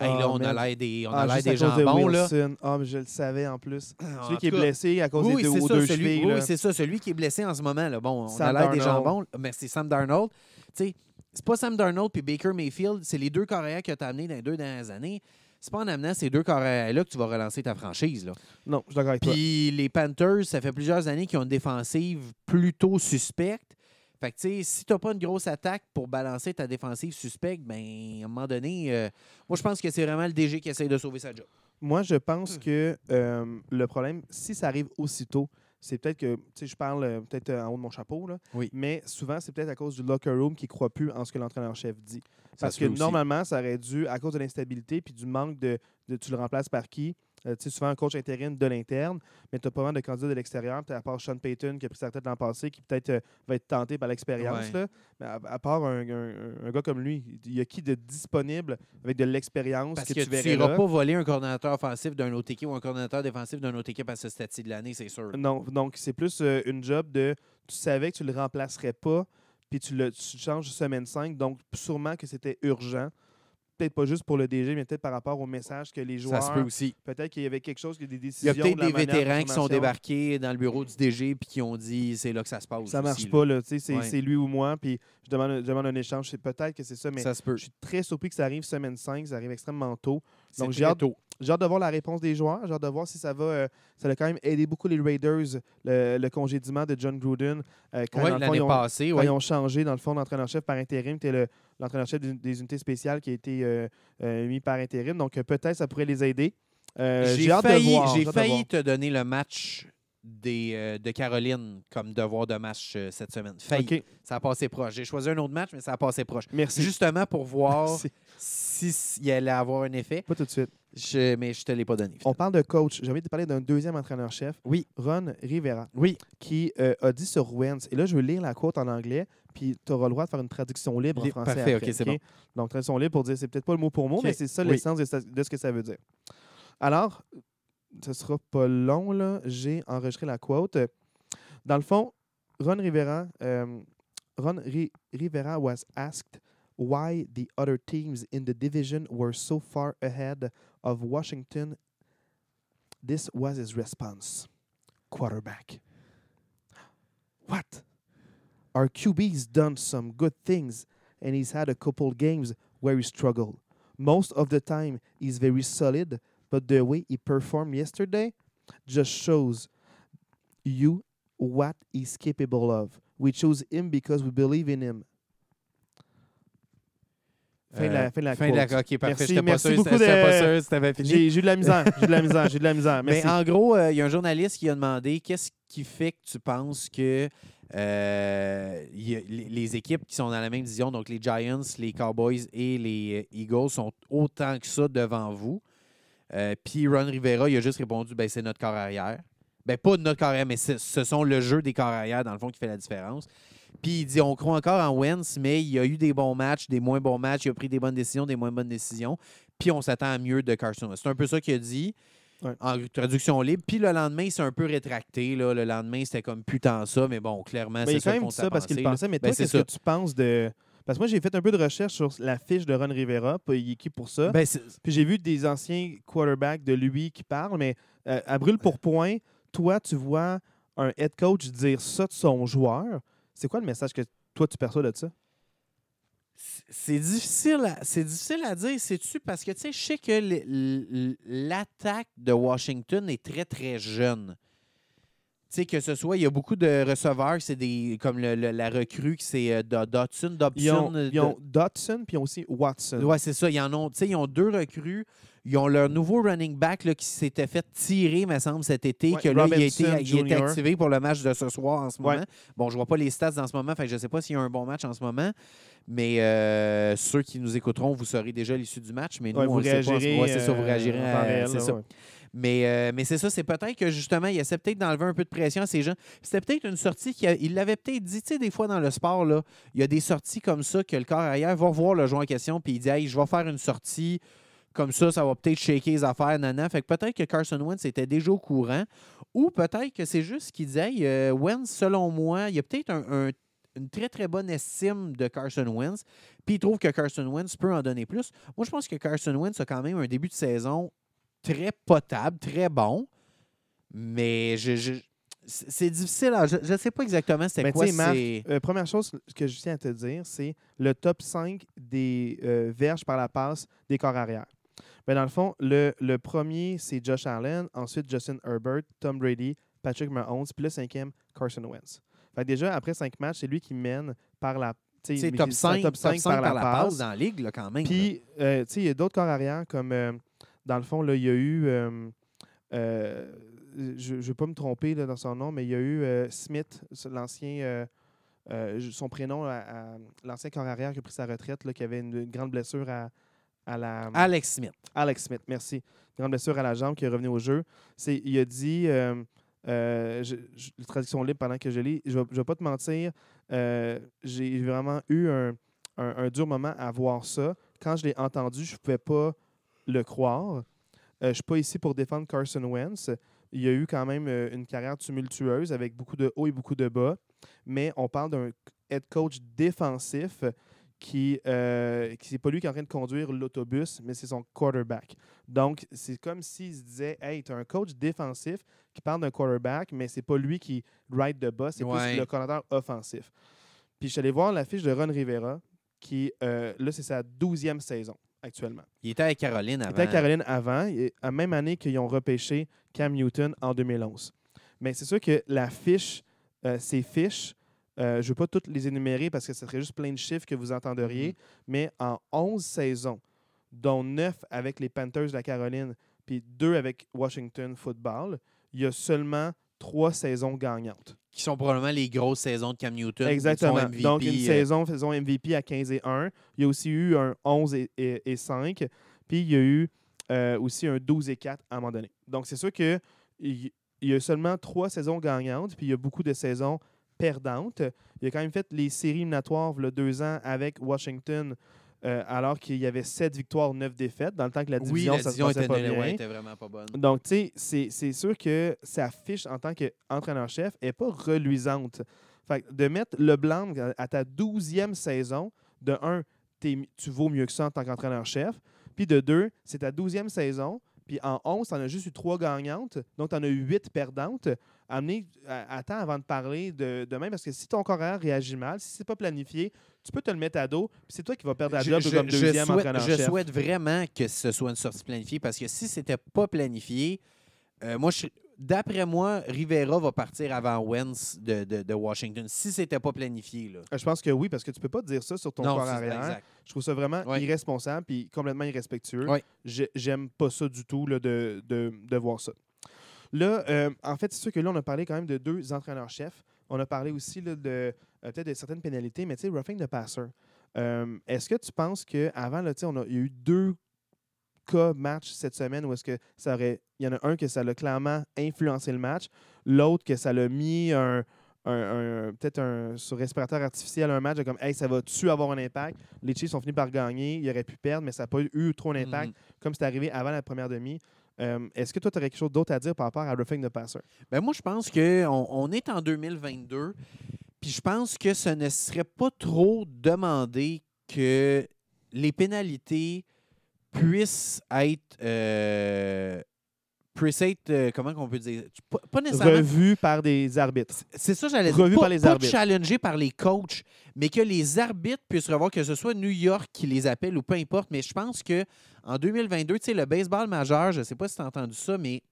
Hey, Ah, là, on man. a l'air des, on Ah, a des cause de jambons, là. Ah, mais je le savais en plus. Celui qui est cas, blessé à cause oui, des deux, ça, deux celui, chevilles. oui, c'est ça, celui qui est blessé en ce moment. Là. Bon, on Sam a l'air des jambons. Mais c'est Sam Darnold. Tu sais, c'est pas Sam Darnold puis Baker Mayfield, c'est les deux carrières que tu as amenés dans les deux dernières années. C'est pas en amenant ces deux carrières-là que tu vas relancer ta franchise. Là. Non, je suis d'accord avec toi. Puis les Panthers, ça fait plusieurs années qu'ils ont une défensive plutôt suspecte. Fait que, tu sais, si tu n'as pas une grosse attaque pour balancer ta défensive suspecte, ben, à un moment donné, euh, moi, je pense que c'est vraiment le DG qui essaye de sauver sa job. Moi, je Hmm. pense que euh, le problème, si ça arrive aussitôt, c'est peut-être que, tu sais, je parle euh, peut-être euh, en haut de mon chapeau, là, Oui. mais souvent, c'est peut-être à cause du locker room qui ne croit plus en ce que l'entraîneur-chef dit. Parce que aussi. normalement, ça aurait dû, à cause de l'instabilité puis du manque de, de tu le remplaces par qui, euh, tu sais, souvent un coach intérim de l'interne, mais tu as pas mal de candidats de l'extérieur, à part Sean Payton qui a pris sa tête l'an passé, qui peut-être euh, va être tenté par l'expérience. Ouais. Mais à, à part un, un- un gars comme lui, il y a qui de disponible avec de l'expérience que, que, tu tu verrais n'iras pas voler un coordinateur offensif d'un autre équipe ou un coordinateur défensif d'une autre équipe à ce stade-ci de l'année, c'est sûr. Non, donc c'est plus euh, une job de tu savais que tu le remplacerais pas, puis tu le tu changes semaine 5, donc sûrement que c'était urgent. Peut-être pas juste pour le DG, mais peut-être par rapport au message que les Ça joueurs. se peut aussi. Peut-être qu'il y avait quelque chose, que des Il y décisions. a peut-être de des de vétérans qui sont débarqués dans le bureau du DG puis qui ont dit c'est là que ça se passe. Ça marche aussi, là. pas, là. tu sais, C'est Ouais. lui ou moi, puis je demande, je demande un échange. Peut-être que c'est ça, mais Ça se peut. je suis très surpris que ça arrive semaine 5, ça arrive extrêmement tôt. Donc, j'ai hâte- hâte de voir la réponse des joueurs. J'ai hâte de voir si ça va. euh, ça a quand même aidé beaucoup les Raiders, le, le congédiement de John Gruden. euh, quand, l'année passée, quand ils ont changé, dans le fond, d'entraîneur-chef par intérim. Tu es l'entraîneur-chef des, des unités spéciales qui a été euh, euh, mis par intérim. Donc, peut-être ça pourrait les aider. J'ai failli, de voir. de failli voir. te donner le match des, euh, de Caroline comme devoir de match euh, cette semaine. Failli. Ça a passé proche. J'ai choisi un autre match, mais ça a passé proche. Merci. Justement pour voir s'il allait avoir un effet, Pas tout de suite. je- mais je ne te l'ai pas donné. On parle de coach. J'ai envie de parler d'un deuxième entraîneur-chef, Oui. Ron Rivera, Oui. qui euh, a dit sur Wentz, et là, je veux lire la quote en anglais, puis tu auras le droit de faire une traduction libre en français. parfait, après, ok, c'est bon. Donc, traduction libre pour dire, c'est peut-être pas le mot pour mot, mais c'est ça oui. l'essence de ce que ça veut dire. Alors, ce sera pas long, là. J'ai enregistré la quote. Dans le fond, Ron Rivera, euh, Rivera was asked why the other teams in the division were so far ahead of Washington. This was his response. Quarterback. What? Our QB's done some good things, and he's had a couple games where he struggled. Most of the time, he's very solid, but the way he performed yesterday just shows you what he's capable of. We chose him because we believe in him. Fin de la, fin de la Euh, Fin de la. OK, parfait. Merci, J'étais pas merci sûr, de- pas sûr si t'avais fini. J'ai j'ai eu de la misère, j'ai eu de la misère, j'ai eu de la misère. Mais Merci. en gros, euh, il y a un journaliste qui a demandé qu'est-ce qui fait que tu penses que euh, y a- les, les équipes qui sont dans la même division, donc les Giants, les Cowboys et les euh, Eagles, sont autant que ça devant vous? Euh, Puis Ron Rivera, il a juste répondu ben, c'est notre corps arrière. Ben, pas notre corps arrière, mais ce sont le jeu des corps arrière, dans le fond, qui fait la différence. Puis il dit on croit encore en Wentz, mais il y a eu des bons matchs, des moins bons matchs, il a pris des bonnes décisions, des moins bonnes décisions. Puis on s'attend à mieux de Carson. C'est un peu ça qu'il a dit Ouais. en traduction libre. Puis le lendemain, il s'est un peu rétracté. Là. Le lendemain, c'était comme putain ça, mais bon, clairement, Mais c'est ça qu'on ça parce qu'il pensait. Mais Ben, toi, c'est qu'est-ce ça. que tu penses de. Parce que moi, j'ai fait un peu de recherche sur la fiche de Ron Rivera, puis il est qui pour ça. Ben, Puis j'ai vu des anciens quarterbacks de lui qui parlent, mais euh, à brûle pour point, toi, tu vois un head coach dire ça de son joueur. C'est quoi le message que toi, tu perçois de ça? C'est difficile, à, c'est difficile à dire, sais-tu, parce que tu sais, je sais que l'attaque de Washington est très, très jeune. Sais, que ce soit, il y a beaucoup de receveurs, c'est des comme le- le- la recrue, qui c'est euh, Do- Dotson, Dobson. Ils ont, euh, ils ont Dotson, puis aussi Watson. Oui, c'est ça. Ils en ont, tu sais, ils ont deux recrues. Ils ont leur nouveau running back là, qui s'était fait tirer, me semble, cet été, Ouais, que là, il a, été, il a été Jr.. activé pour le match de ce soir en ce Ouais. moment. Bon, je vois pas les stats en ce moment, fait que je ne sais pas s'il y a un bon match en ce moment. Mais euh, ceux qui nous écouteront, vous saurez déjà l'issue du match. Mais nous, Ouais, on vous pas réagirez. Ouais, c'est ça, vous euh, réagirez. temps à- c'est ça. ouais. Mais, euh, mais c'est ça, c'est peut-être que justement, il essaie peut-être d'enlever un peu de pression à ces gens. C'était peut-être une sortie qu'il l'avait peut-être dit, tu sais, des fois dans le sport, là, il y a des sorties comme ça que le corps arrière va voir le joueur en question puis il dit Hey, je vais faire une sortie comme ça, ça va peut-être shaker les affaires, nana. Fait que peut-être que Carson Wentz était déjà au courant. Ou peut-être que c'est juste qu'il disait hey, euh, Wentz, selon moi, il y a peut-être un- un- une très, très bonne estime de Carson Wentz. Puis il trouve que Carson Wentz peut en donner plus. Moi, je pense que Carson Wentz a quand même un début de saison très potable, très bon. Mais je, je- c'est difficile. je ne sais pas exactement c'est Mais quoi. Marc, euh, première chose que je tiens à te dire, c'est le top 5 des euh, verges par la passe des corps arrière. Ben, dans le fond, le, le premier, c'est Josh Allen, ensuite Justin Herbert, Tom Brady, Patrick Mahomes, puis le cinquième, Carson Wentz. Fait que déjà, après cinq matchs, c'est lui qui mène par la. c'est mais top c'est 5, top cinq par, la passe dans la ligue, là, quand même. Puis, euh, tu sais, il y a d'autres corps arrière, comme, euh, dans le fond, là, il y a eu, euh, euh, je ne vais pas me tromper là, dans son nom, mais il y a eu euh, Smith, l'ancien, son prénom, à- à- l'ancien corps arrière qui a pris sa retraite, là, qui avait une, une grande blessure à, à la... Alex Smith. Alex Smith, merci. Grande blessure à la jambe qui est revenu au jeu. C'est, il a dit, euh, je, je- traduction libre pendant que je lis, je ne vais pas te mentir, euh, j'ai vraiment eu un, un- un dur moment à voir ça. Quand je l'ai entendu, je ne pouvais pas le croire. Euh, je ne suis pas ici pour défendre Carson Wentz. Il y a eu quand même euh, une carrière tumultueuse avec beaucoup de hauts et beaucoup de bas. Mais on parle d'un head coach défensif qui, euh, qui c'est pas lui qui est en train de conduire l'autobus, mais c'est son quarterback. Donc, c'est comme s'il se disait Hey, tu as un coach défensif qui parle d'un quarterback, mais c'est pas lui qui ride the bus, c'est Ouais. plus le coordinateur offensif. Puis je suis allé voir la fiche de Ron Rivera, qui, euh, là, c'est sa douzième saison actuellement. Il était avec Caroline Il avant. était à Caroline avant, la même année qu'ils ont repêché Cam Newton en 2011. Mais c'est sûr que la fiche, euh, ces fiches, euh, je ne veux pas toutes les énumérer parce que ce serait juste plein de chiffres que vous entendriez, Mhm. mais en 11 saisons, dont 9 avec les Panthers de la Caroline, puis 2 avec Washington Football, il y a seulement trois saisons gagnantes. Qui sont probablement les grosses saisons de Cam Newton. Exactement. MVP, Donc, une euh, saison, MVP à 15 et 1. Il y a aussi eu un 11 et, et- et 5. Puis, il y a eu euh, aussi un 12 et 4 à un moment donné. Donc, c'est sûr qu'il il y a seulement trois saisons gagnantes, puis il y a beaucoup de saisons perdantes. Il a quand même fait les séries éliminatoires il y a deux ans avec Washington, euh, alors qu'il y avait sept victoires, neuf défaites, dans le temps que la Oui, division, la ça se division passait était, pas ouais, bien. était vraiment pas bonne. Donc, tu sais, c'est- sûr que sa fiche en tant qu'entraîneur-chef n'est pas reluisante. Fait que de mettre le blanc à ta douzième saison, de un, tu vaux mieux que ça en tant qu'entraîneur-chef. Puis de deux, c'est ta douzième saison. Puis en 11, tu en as juste eu trois gagnantes. Donc, tu en as eu huit perdantes. Amenez, à- attends avant de parler de, de même, parce que si ton corps réagit mal, si c'est pas planifié, tu peux te le mettre à dos. Puis c'est toi qui vas perdre la Je, job je- comme je deuxième souhaite, je souhaite vraiment que ce soit une sortie planifiée parce que si c'était pas planifié, euh, moi, je- d'après moi, Rivera va partir avant Wentz de, de- de Washington. Si c'était pas planifié, là. Euh, Je pense que oui, parce que tu peux pas dire ça sur ton corps arrière. Je trouve ça vraiment irresponsable puis complètement irrespectueux. J'ai- J'aime pas ça du tout là, de, de voir ça. Là, euh, en fait, c'est sûr que là, on a parlé quand même de deux entraîneurs-chefs. On a parlé aussi là, de euh, peut-être de certaines pénalités, mais tu sais, roughing the passer. Euh, est-ce que tu penses qu'avant, il y a eu deux cas match cette semaine où est-ce que ça aurait. Il y en a un que ça l'a clairement influencé le match, l'autre que ça l'a mis un, un- un- peut-être un sur respirateur artificiel un match comme hey ça va-tu avoir un impact? Les Chiefs ont fini par gagner ils auraient pu perdre mais ça n'a pas eu trop d'impact Mhm. comme c'est arrivé avant la première demi Euh, est-ce que toi tu aurais quelque chose d'autre à dire par rapport à roughing the passer? Ben moi, je pense qu'on on est en 2022, puis je pense que ce ne serait pas trop demandé que les pénalités puissent être. euh, être. euh, comment qu'on peut dire? Pas, pas nécessairement. revu par des arbitres C'est ça, j'allais dire. Revu Pas, par les pas arbitres. challengé par les coachs, mais que les arbitres puissent revoir, que ce soit New York qui les appelle ou peu importe. Mais je pense que en 2022, tu sais, le baseball majeur, je ne sais pas si tu as entendu ça, mais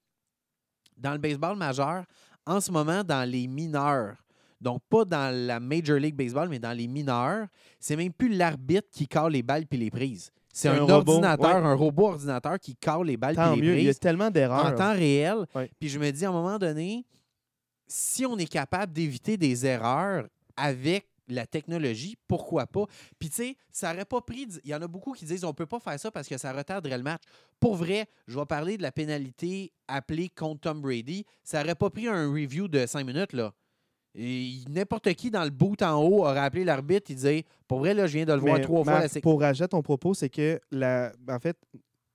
dans le baseball majeur, en ce moment, dans les mineurs, donc pas dans la Major League Baseball, mais dans les mineurs, c'est même plus l'arbitre qui cale les balles puis les prises. C'est un, un robot, ordinateur, ouais. un robot ordinateur qui cale les balles tant les mieux il y a tellement en d'erreurs temps réel. Ouais. Puis je me dis, à un moment donné, si on est capable d'éviter des erreurs avec la technologie, pourquoi pas? Puis tu sais, ça n'aurait pas pris... Il y en a beaucoup qui disent on peut pas faire ça parce que ça retarderait le match. Pour vrai, je vais parler de la pénalité appelée contre Tom Brady. Ça n'aurait pas pris un review de cinq minutes, là. Et N'importe qui dans le bout en haut aurait appelé l'arbitre et disait Pour vrai, là, je viens de le voir Mais, trois fois. La pour rajouter ton propos, c'est que la, en fait,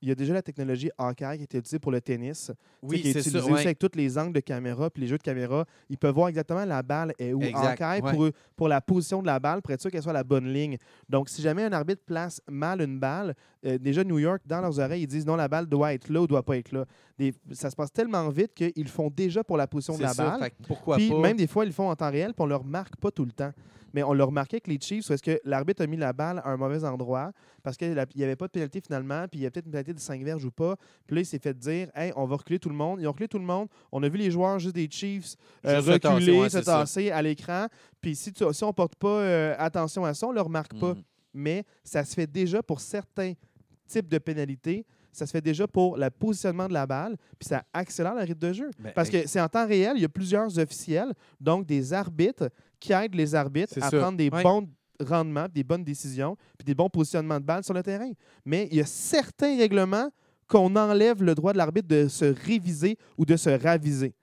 il y a déjà la technologie Hawkeye qui est utilisée pour le tennis. Oui, qui est c'est utilisée aussi ouais. avec tous les angles de caméra puis les jeux de caméra. Ils peuvent voir exactement la balle est où. Exact, Hawkeye ouais. pour, pour la position de la balle, pour être sûr qu'elle soit à la bonne ligne. Donc, si jamais un arbitre place mal une balle, euh, déjà New York, dans leurs oreilles, ils disent non, la balle doit être là ou doit pas être là. Des- ça se passe tellement vite qu'ils font déjà pour la position de la balle. Pourquoi Puis pas? même des fois, ils le font en temps réel, puis on ne le remarque pas tout le temps. Mais on l'a remarqué avec les Chiefs, parce que l'arbitre a mis la balle à un mauvais endroit, parce qu'il n'y avait pas de pénalité finalement, puis il y a peut-être une pénalité de 5 verges ou pas. Puis là, il s'est fait dire Hey, on va reculer tout le monde. Ils ont reculé tout le monde. On a vu les joueurs juste des Chiefs euh, Juste se tasser, reculer, ouais, se tasser à l'écran. Puis si, tu- si on ne porte pas euh, attention à ça, on ne le remarque pas. Mhm. Mais ça se fait déjà pour certains types de pénalités. Ça se fait déjà pour le positionnement de la balle, puis ça accélère le rythme de jeu. Ben, Parce que c'est en temps réel, il y a plusieurs officiels, donc des arbitres qui aident les arbitres C'est à ça. prendre des bons rendements, des bonnes décisions, puis des bons positionnements de balles sur le terrain. Mais il y a certains règlements qu'on enlève le droit de l'arbitre de se réviser ou de se raviser.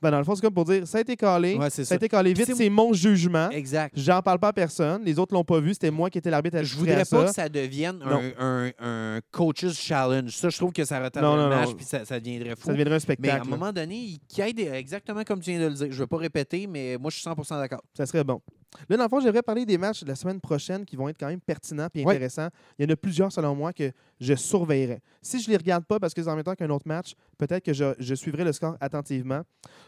Ben, dans le fond, c'est comme pour dire, ça a été calé, Ouais, ça a été calé vite, c'est- mon jugement. Exact. J'en parle pas à personne. Les autres l'ont pas vu. C'était moi qui étais l'arbitre à Je à voudrais ça. pas que ça devienne un, un, un coach's challenge. Ça, je trouve que ça retarde le match puis ça, ça deviendrait fou. Ça deviendrait un mais à spectacle. un moment donné, il- y des- exactement comme tu viens de le dire. Je ne veux pas répéter, mais moi, je suis 100% d'accord. Ça serait bon. Là, dans le fond, j'aimerais parler des matchs de la semaine prochaine qui vont être quand même pertinents et Ouais. intéressants. Il y en a plusieurs, selon moi, que je surveillerai. Si je ne les regarde pas parce que c'est en même temps qu'un autre match, peut-être que je, je suivrai le score attentivement.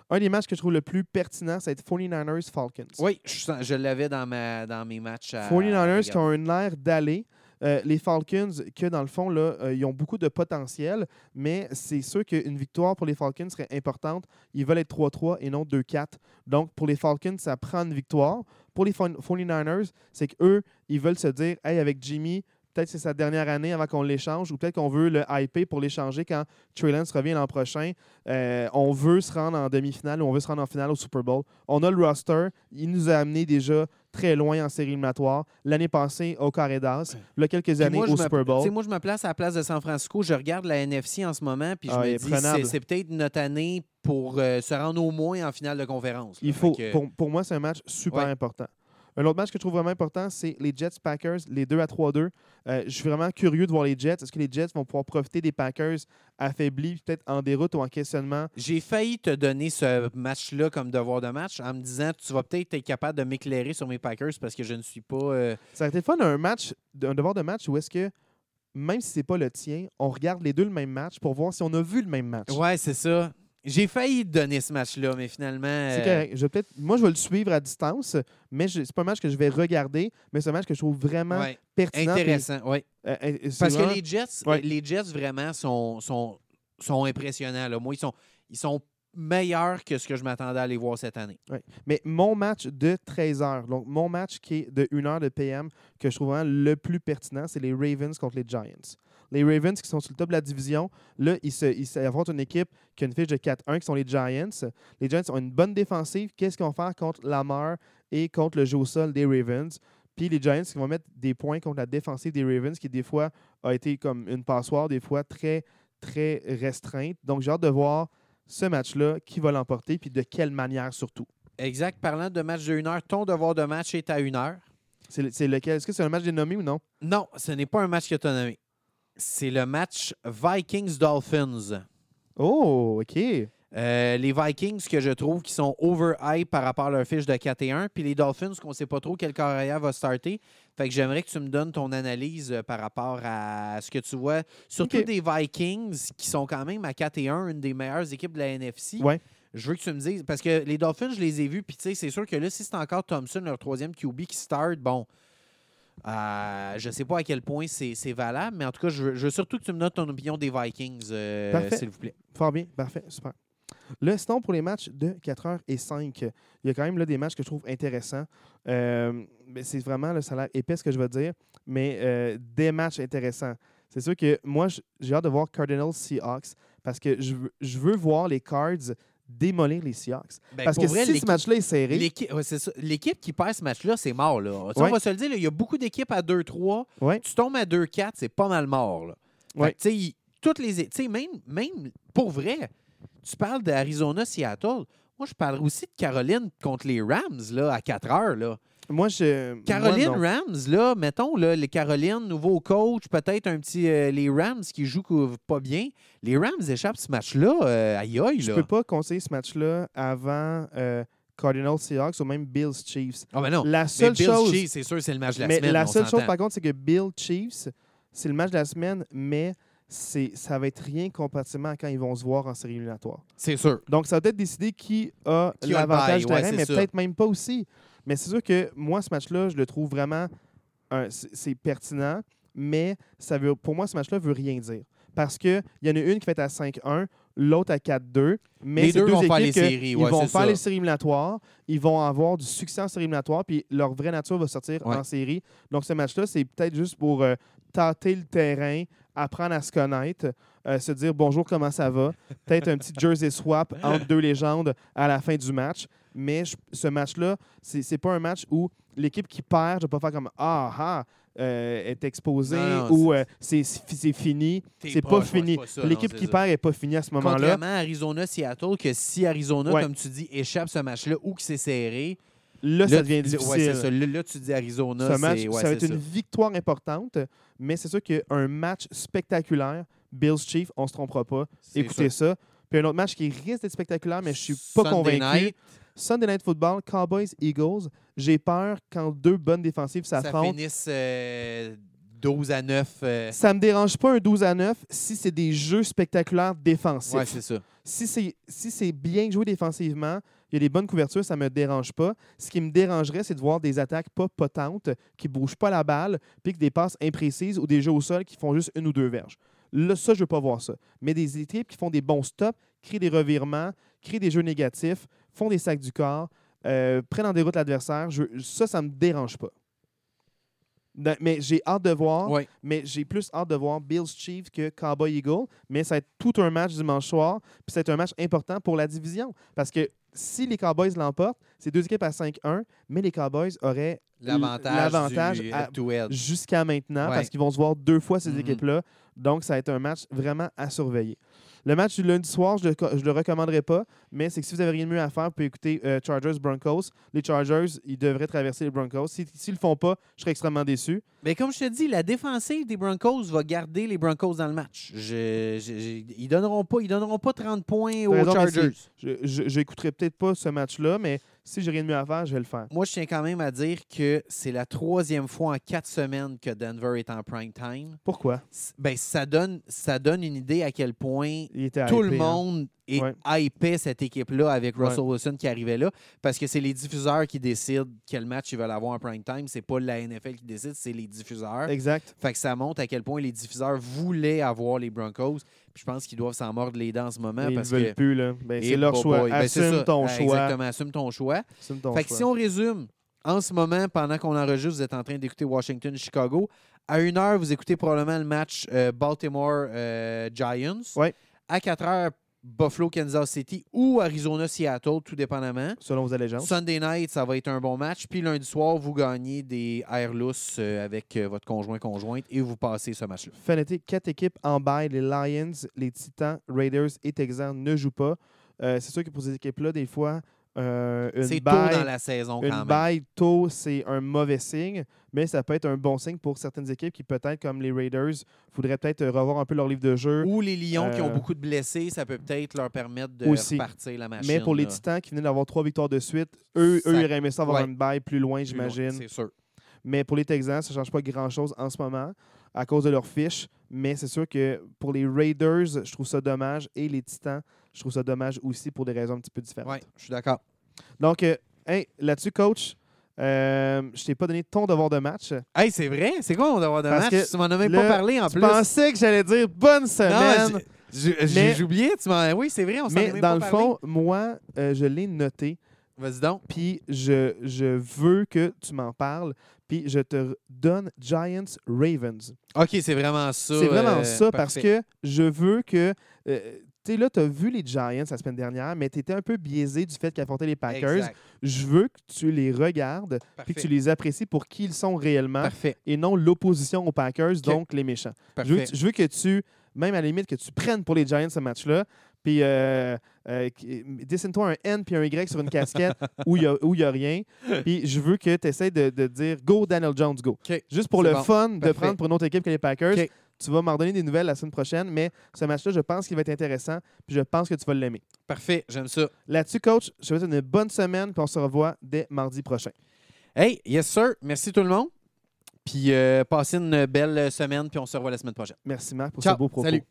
Un des matchs que je trouve le plus pertinent, c'est 49ers-Falcons. Oui, je, l'avais dans, ma, dans mes matchs. À, 49ers qui ont un air d'aller. Euh, les Falcons, que dans le fond, euh, ils ont beaucoup de potentiel, mais c'est sûr qu'une victoire pour les Falcons serait importante. Ils veulent être 3-3 et non 2-4. Donc, pour les Falcons, ça prend une victoire. Pour les 49ers, c'est qu'eux, ils veulent se dire Hey, avec Jimmy peut-être c'est sa dernière année avant qu'on l'échange, ou peut-être qu'on veut le hyper pour l'échanger quand Trey Lance revient l'an prochain. Euh, on veut se rendre en demi-finale ou on veut se rendre en finale au Super Bowl. On a le roster. Il nous a amené déjà très loin en série éliminatoire. L'année passée, au carré d'as. Il y a quelques années, moi, au me- Super Bowl. moi, je me place à la place de San Francisco. Je regarde la NFC en ce moment, puis je Ah, me dis, c'est, peut-être notre année pour euh, se rendre au moins en finale de conférence. là. Il faut, que- pour, pour moi, c'est un match super Ouais. important. Un autre match que je trouve vraiment important, c'est les Jets Packers, les 2 à 3-2. Euh, je suis vraiment curieux de voir les Jets. Est-ce que les Jets vont pouvoir profiter des Packers affaiblis, peut-être en déroute ou en questionnement? J'ai failli te donner ce match-là comme devoir de match en me disant tu vas peut-être être capable de m'éclairer sur mes Packers parce que je ne suis pas. euh, Ça a été le fun un match, un devoir de match où est-ce que, même si c'est pas le tien, on regarde les deux le même match pour voir si on a vu le même match. Ouais, c'est ça. J'ai failli donner ce match-là, mais finalement. C'est euh, correct. Je vais peut-être, moi, je vais le suivre à distance, mais c'est pas un match que je vais regarder, mais c'est un match que je trouve vraiment ouais, pertinent. intéressant, ouais. euh, euh, Parce vraiment- que les Jets, Ouais. les Jets vraiment sont, sont, sont impressionnants. Là. Moi, ils sont, ils sont meilleurs que ce que je m'attendais à aller voir cette année. Mais mon match de 13h, donc mon match qui est de 1h de PM, que je trouve vraiment le plus pertinent, c'est les Ravens contre les Giants. Les Ravens qui sont sur le top de la division, là, ils, se, ils affrontent une équipe qui a une fiche de 4-1, qui sont les Giants. Les Giants ont une bonne défensive. Qu'est-ce qu'ils vont faire contre Lamar et contre le jeu au sol des Ravens? Puis les Giants qui vont mettre des points contre la défensive des Ravens, qui des fois a été comme une passoire, des fois très, très restreinte. Donc j'ai hâte de voir ce match-là, qui va l'emporter, puis de quelle manière surtout. Exact. Parlant de match de 1 heure, ton devoir de match est à 1 heure. C'est lequel? Est-ce que c'est un match dénommé ou non? Non, ce n'est pas un match que tu as nommé. C'est le match Vikings-Dolphins. Oh, OK. Euh, les Vikings que je trouve qui sont overhype par rapport à leur fiche de 4 et 1, puis les Dolphins qu'on ne sait pas trop quel carrière va starter. Fait que j'aimerais que tu me donnes ton analyse euh, par rapport à ce que tu vois. Surtout des Vikings qui sont quand même à 4 et 1, une des meilleures équipes de la NFC. Ouais. Je veux que tu me dises, parce que les Dolphins, je les ai vus, puis tu sais, c'est sûr que là, si c'est encore Thompson, leur troisième QB qui start, bon, euh, je sais pas à quel point c'est valable, mais en tout cas, je veux, je veux surtout que tu me donnes ton opinion des Vikings, euh, Parfait. s'il vous plaît. Fort bien, parfait, super. Là, sinon, pour les matchs de 4h et 5, il y a quand même là, des matchs que je trouve intéressants. Euh, c'est vraiment, le salaire épais ce que je vais dire, mais des matchs intéressants. C'est sûr que moi, j'ai hâte de voir Cardinals Seahawks parce que je veux, je veux voir les Cards démolir les Seahawks. Ben, parce que vrai, si ce match-là est serré, L'équipe ouais, qui perd ce match-là, c'est mort. Là. Ouais. On va se le dire, il y a beaucoup d'équipes à 2-3. Ouais. Tu tombes à 2-4, c'est pas mal mort. Là. Fait que, toutes les, même, même pour vrai, tu parles d'Arizona-Seattle. Moi, je parle aussi de Caroline contre les Rams là, à 4 heures. Là. Moi, je. Caroline moi. Rams, là, mettons, là, les Caroline, nouveau coach, peut-être un petit. euh, les Rams qui jouent pas bien. Les Rams échappent ce match-là. euh, aïe aïe, Je là. peux pas conseiller ce match-là avant euh, Cardinals Seahawks ou même Bills Chiefs. Ah, ben non. La Mais seule Bills chose. Chiefs, c'est sûr, c'est le match de la mais semaine. la seule chose, par contre, c'est que Bill Chiefs, c'est le match de la semaine, mais c'est, ça va être rien comparativement à quand ils vont se voir en série éliminatoire. C'est sûr. Donc, ça va peut-être décider qui a Qui l'avantage ouais, terrain, c'est mais peut-être même pas aussi. Mais c'est sûr que moi, ce match-là, je le trouve vraiment. c'est, pertinent, mais ça veut, pour moi, ce match-là veut rien dire. Parce qu'il y en a une qui va être à 5-1, l'autre à 4-2. Mais Les c'est deux vont faire les séries, Ils vont faire ça. les séries éliminatoires. Ils vont avoir du succès en séries éliminatoires, puis leur vraie nature va sortir Ouais. en série. Donc, ce match-là, c'est peut-être juste pour euh, tâter le terrain, apprendre à se connaître, euh, se dire bonjour, comment ça va. Peut-être un petit jersey swap entre deux légendes à la fin du match. Mais je- ce match-là, c'est c'est pas un match où l'équipe qui perd ne va pas faire comme Ah, ah, euh, est exposée Non, non, ou euh, c'est c'est fini. T'es C'est pas- fini. pas ça, L'équipe qui ça. perd n'est pas finie à ce moment-là. Contrairement à Arizona-Seattle, que si Arizona, Ouais. comme tu dis, échappe ce match-là ou que c'est serré, Là, ça devient ouais, difficile. c'est ça. Là, là, tu dis Arizona, Ce match, c'est ouais, ça va être une victoire importante, mais c'est sûr qu'un match spectaculaire, Bills Chief, on se trompera pas. C'est Écoutez ça. ça. Puis un autre match qui risque d'être spectaculaire, mais je suis pas Sunday convaincu. night, Sunday Night Football, Cowboys, Eagles. J'ai peur quand deux bonnes défensives ça s'affrontent. finisse euh, 12 à 9. euh, Ça me dérange pas un 12 à 9 si c'est des jeux spectaculaires défensifs. ouais, c'est ça. si c'est si bien joué défensivement, il y a des bonnes couvertures, ça me dérange pas. Ce qui me dérangerait, c'est de voir des attaques pas potentes, qui bougent pas la balle, puis que des passes imprécises ou des jeux au sol qui font juste une ou deux verges. Là, ça, je veux pas voir ça. Mais des équipes qui font des bons stops, créent des revirements, créent des jeux négatifs, font des sacs du corps, euh, prennent en déroute l'adversaire, je- ça, ça me dérange pas. Mais j'ai hâte de voir. Ouais. Mais j'ai plus hâte de voir Bills Chiefs que Cowboy Eagle. Mais ça va être tout un match dimanche soir. Puis ça va être un match important pour la division. Parce que si les Cowboys l'emportent, c'est deux équipes à 5-1, mais les Cowboys auraient L'avantage jusqu'à maintenant Ouais. parce qu'ils vont se voir deux fois ces Mhm. équipes-là. Donc, ça va être un match vraiment à surveiller. Le match du lundi soir, je ne le, recommanderais pas, mais c'est que si vous avez rien de mieux à faire, vous pouvez écouter euh, Chargers-Broncos. Les Chargers, ils devraient traverser les Broncos. Si- S'ils ne le font pas, je serais extrêmement déçu. Mais comme je te dis, la défensive des Broncos va garder les Broncos dans le match. Je, je- je- ils donneront pas, ils donneront pas 30 points aux raison, Chargers. Je n'écouterai peut-être pas ce match-là, mais si j'ai rien de mieux à faire, je vais le faire. Moi, je tiens quand même à dire que c'est la troisième fois en quatre semaines que Denver est en prime time. Pourquoi? Ben, ça donne, ça donne une idée à quel point Il était tout hypé, le hein. monde est hypé cette équipe-là avec Ouais. Russell Wilson qui arrivait là parce que c'est les diffuseurs qui décident quel match ils veulent avoir en prime time. C'est pas la NFL qui décide, c'est les diffuseurs. Exact. Fait que ça montre à quel point les diffuseurs voulaient avoir les Broncos. Je pense qu'ils doivent s'en mordre les dents en ce moment Mais ils ne veulent que. plus. Là. Ben, c'est leur choix. boy. Ben, assume ton Euh, choix. Exactement, assume ton choix. Assume ton Fait que si on résume, en ce moment, pendant qu'on enregistre, vous êtes en train d'écouter Washington-Chicago. À une heure, vous écoutez probablement le match euh, Baltimore-Giants. Ouais. À 4 heures, Buffalo-Kansas City ou Arizona-Seattle, tout dépendamment. Selon vos allégeances. Sunday night, ça va être un bon match. Puis lundi soir, vous gagnez des airless euh, avec euh, votre conjoint-conjointe et vous passez ce match-là. Fanatic, quatre équipes en bail. Les Lions, les Titans, Raiders et Texans ne jouent pas. Euh, c'est sûr que pour ces équipes-là, des fois, euh, une C'est tôt dans la saison Une quand même. baille tôt, c'est un mauvais signe, mais ça peut être un bon signe pour certaines équipes qui, peut-être, comme les Raiders, voudraient peut-être revoir un peu leur livre de jeu. Ou les Lions qui ont Euh, beaucoup de blessés, ça peut peut-être leur permettre de Aussi. repartir la machine. mais pour les là. Titans qui venaient d'avoir trois victoires de suite, eux, Ça- eux ils auraient aimé ça avoir ouais. une baille plus loin, Plus loin, j'imagine. C'est sûr. Mais pour les Texans, ça ne change pas grand-chose en ce moment à cause de leur fiche. Mais c'est sûr que pour les Raiders, je trouve ça dommage. Et les Titans, je trouve ça dommage aussi pour des raisons un petit peu différentes. Oui, je suis d'accord. Donc, euh, hey, là-dessus, coach, euh, je t'ai pas donné ton devoir de match. Hey, c'est vrai? C'est quoi mon devoir de Parce match? que Tu m'en as même pas parlé en plus. pensais que j'allais dire bonne semaine. j'ai- oublié. Tu m'en... Oui, c'est vrai, on s'en mais dans pas le parlé. fond, moi, euh, je l'ai noté. Vas-y donc. Puis je, je veux que tu m'en parles. Puis je te donne Giants Ravens. OK, c'est vraiment ça. C'est vraiment euh, ça parce que je veux que. euh, sais, là, tu as vu les Giants la semaine dernière, mais tu étais un peu biaisé du fait qu'ils affrontaient les Packers. Exact. Je veux que tu les regardes puis que tu les apprécies pour qui ils sont réellement Parfait. et non l'opposition aux Packers, donc les méchants. Je veux, que- je veux que tu, même à la limite, que tu prennes pour les Giants ce match-là, puis euh, euh, dessine-toi un N puis un Y sur une casquette où il n'y a, rien. Puis je veux que tu essaies de, de dire Go Daniel Jones, go. Juste pour le bon. fun de prendre pour une autre équipe que les Packers. Tu vas m'en donner des nouvelles la semaine prochaine, mais ce match-là, je pense qu'il va être intéressant, puis je pense que tu vas l'aimer. Parfait, j'aime ça. Là-dessus, coach, je te souhaite une bonne semaine, puis on se revoit dès mardi prochain. Hey, yes sir. Merci tout le monde. Puis euh, passez une belle semaine, puis on se revoit la semaine prochaine. Merci Marc pour Ciao. ce beau propos. Salut.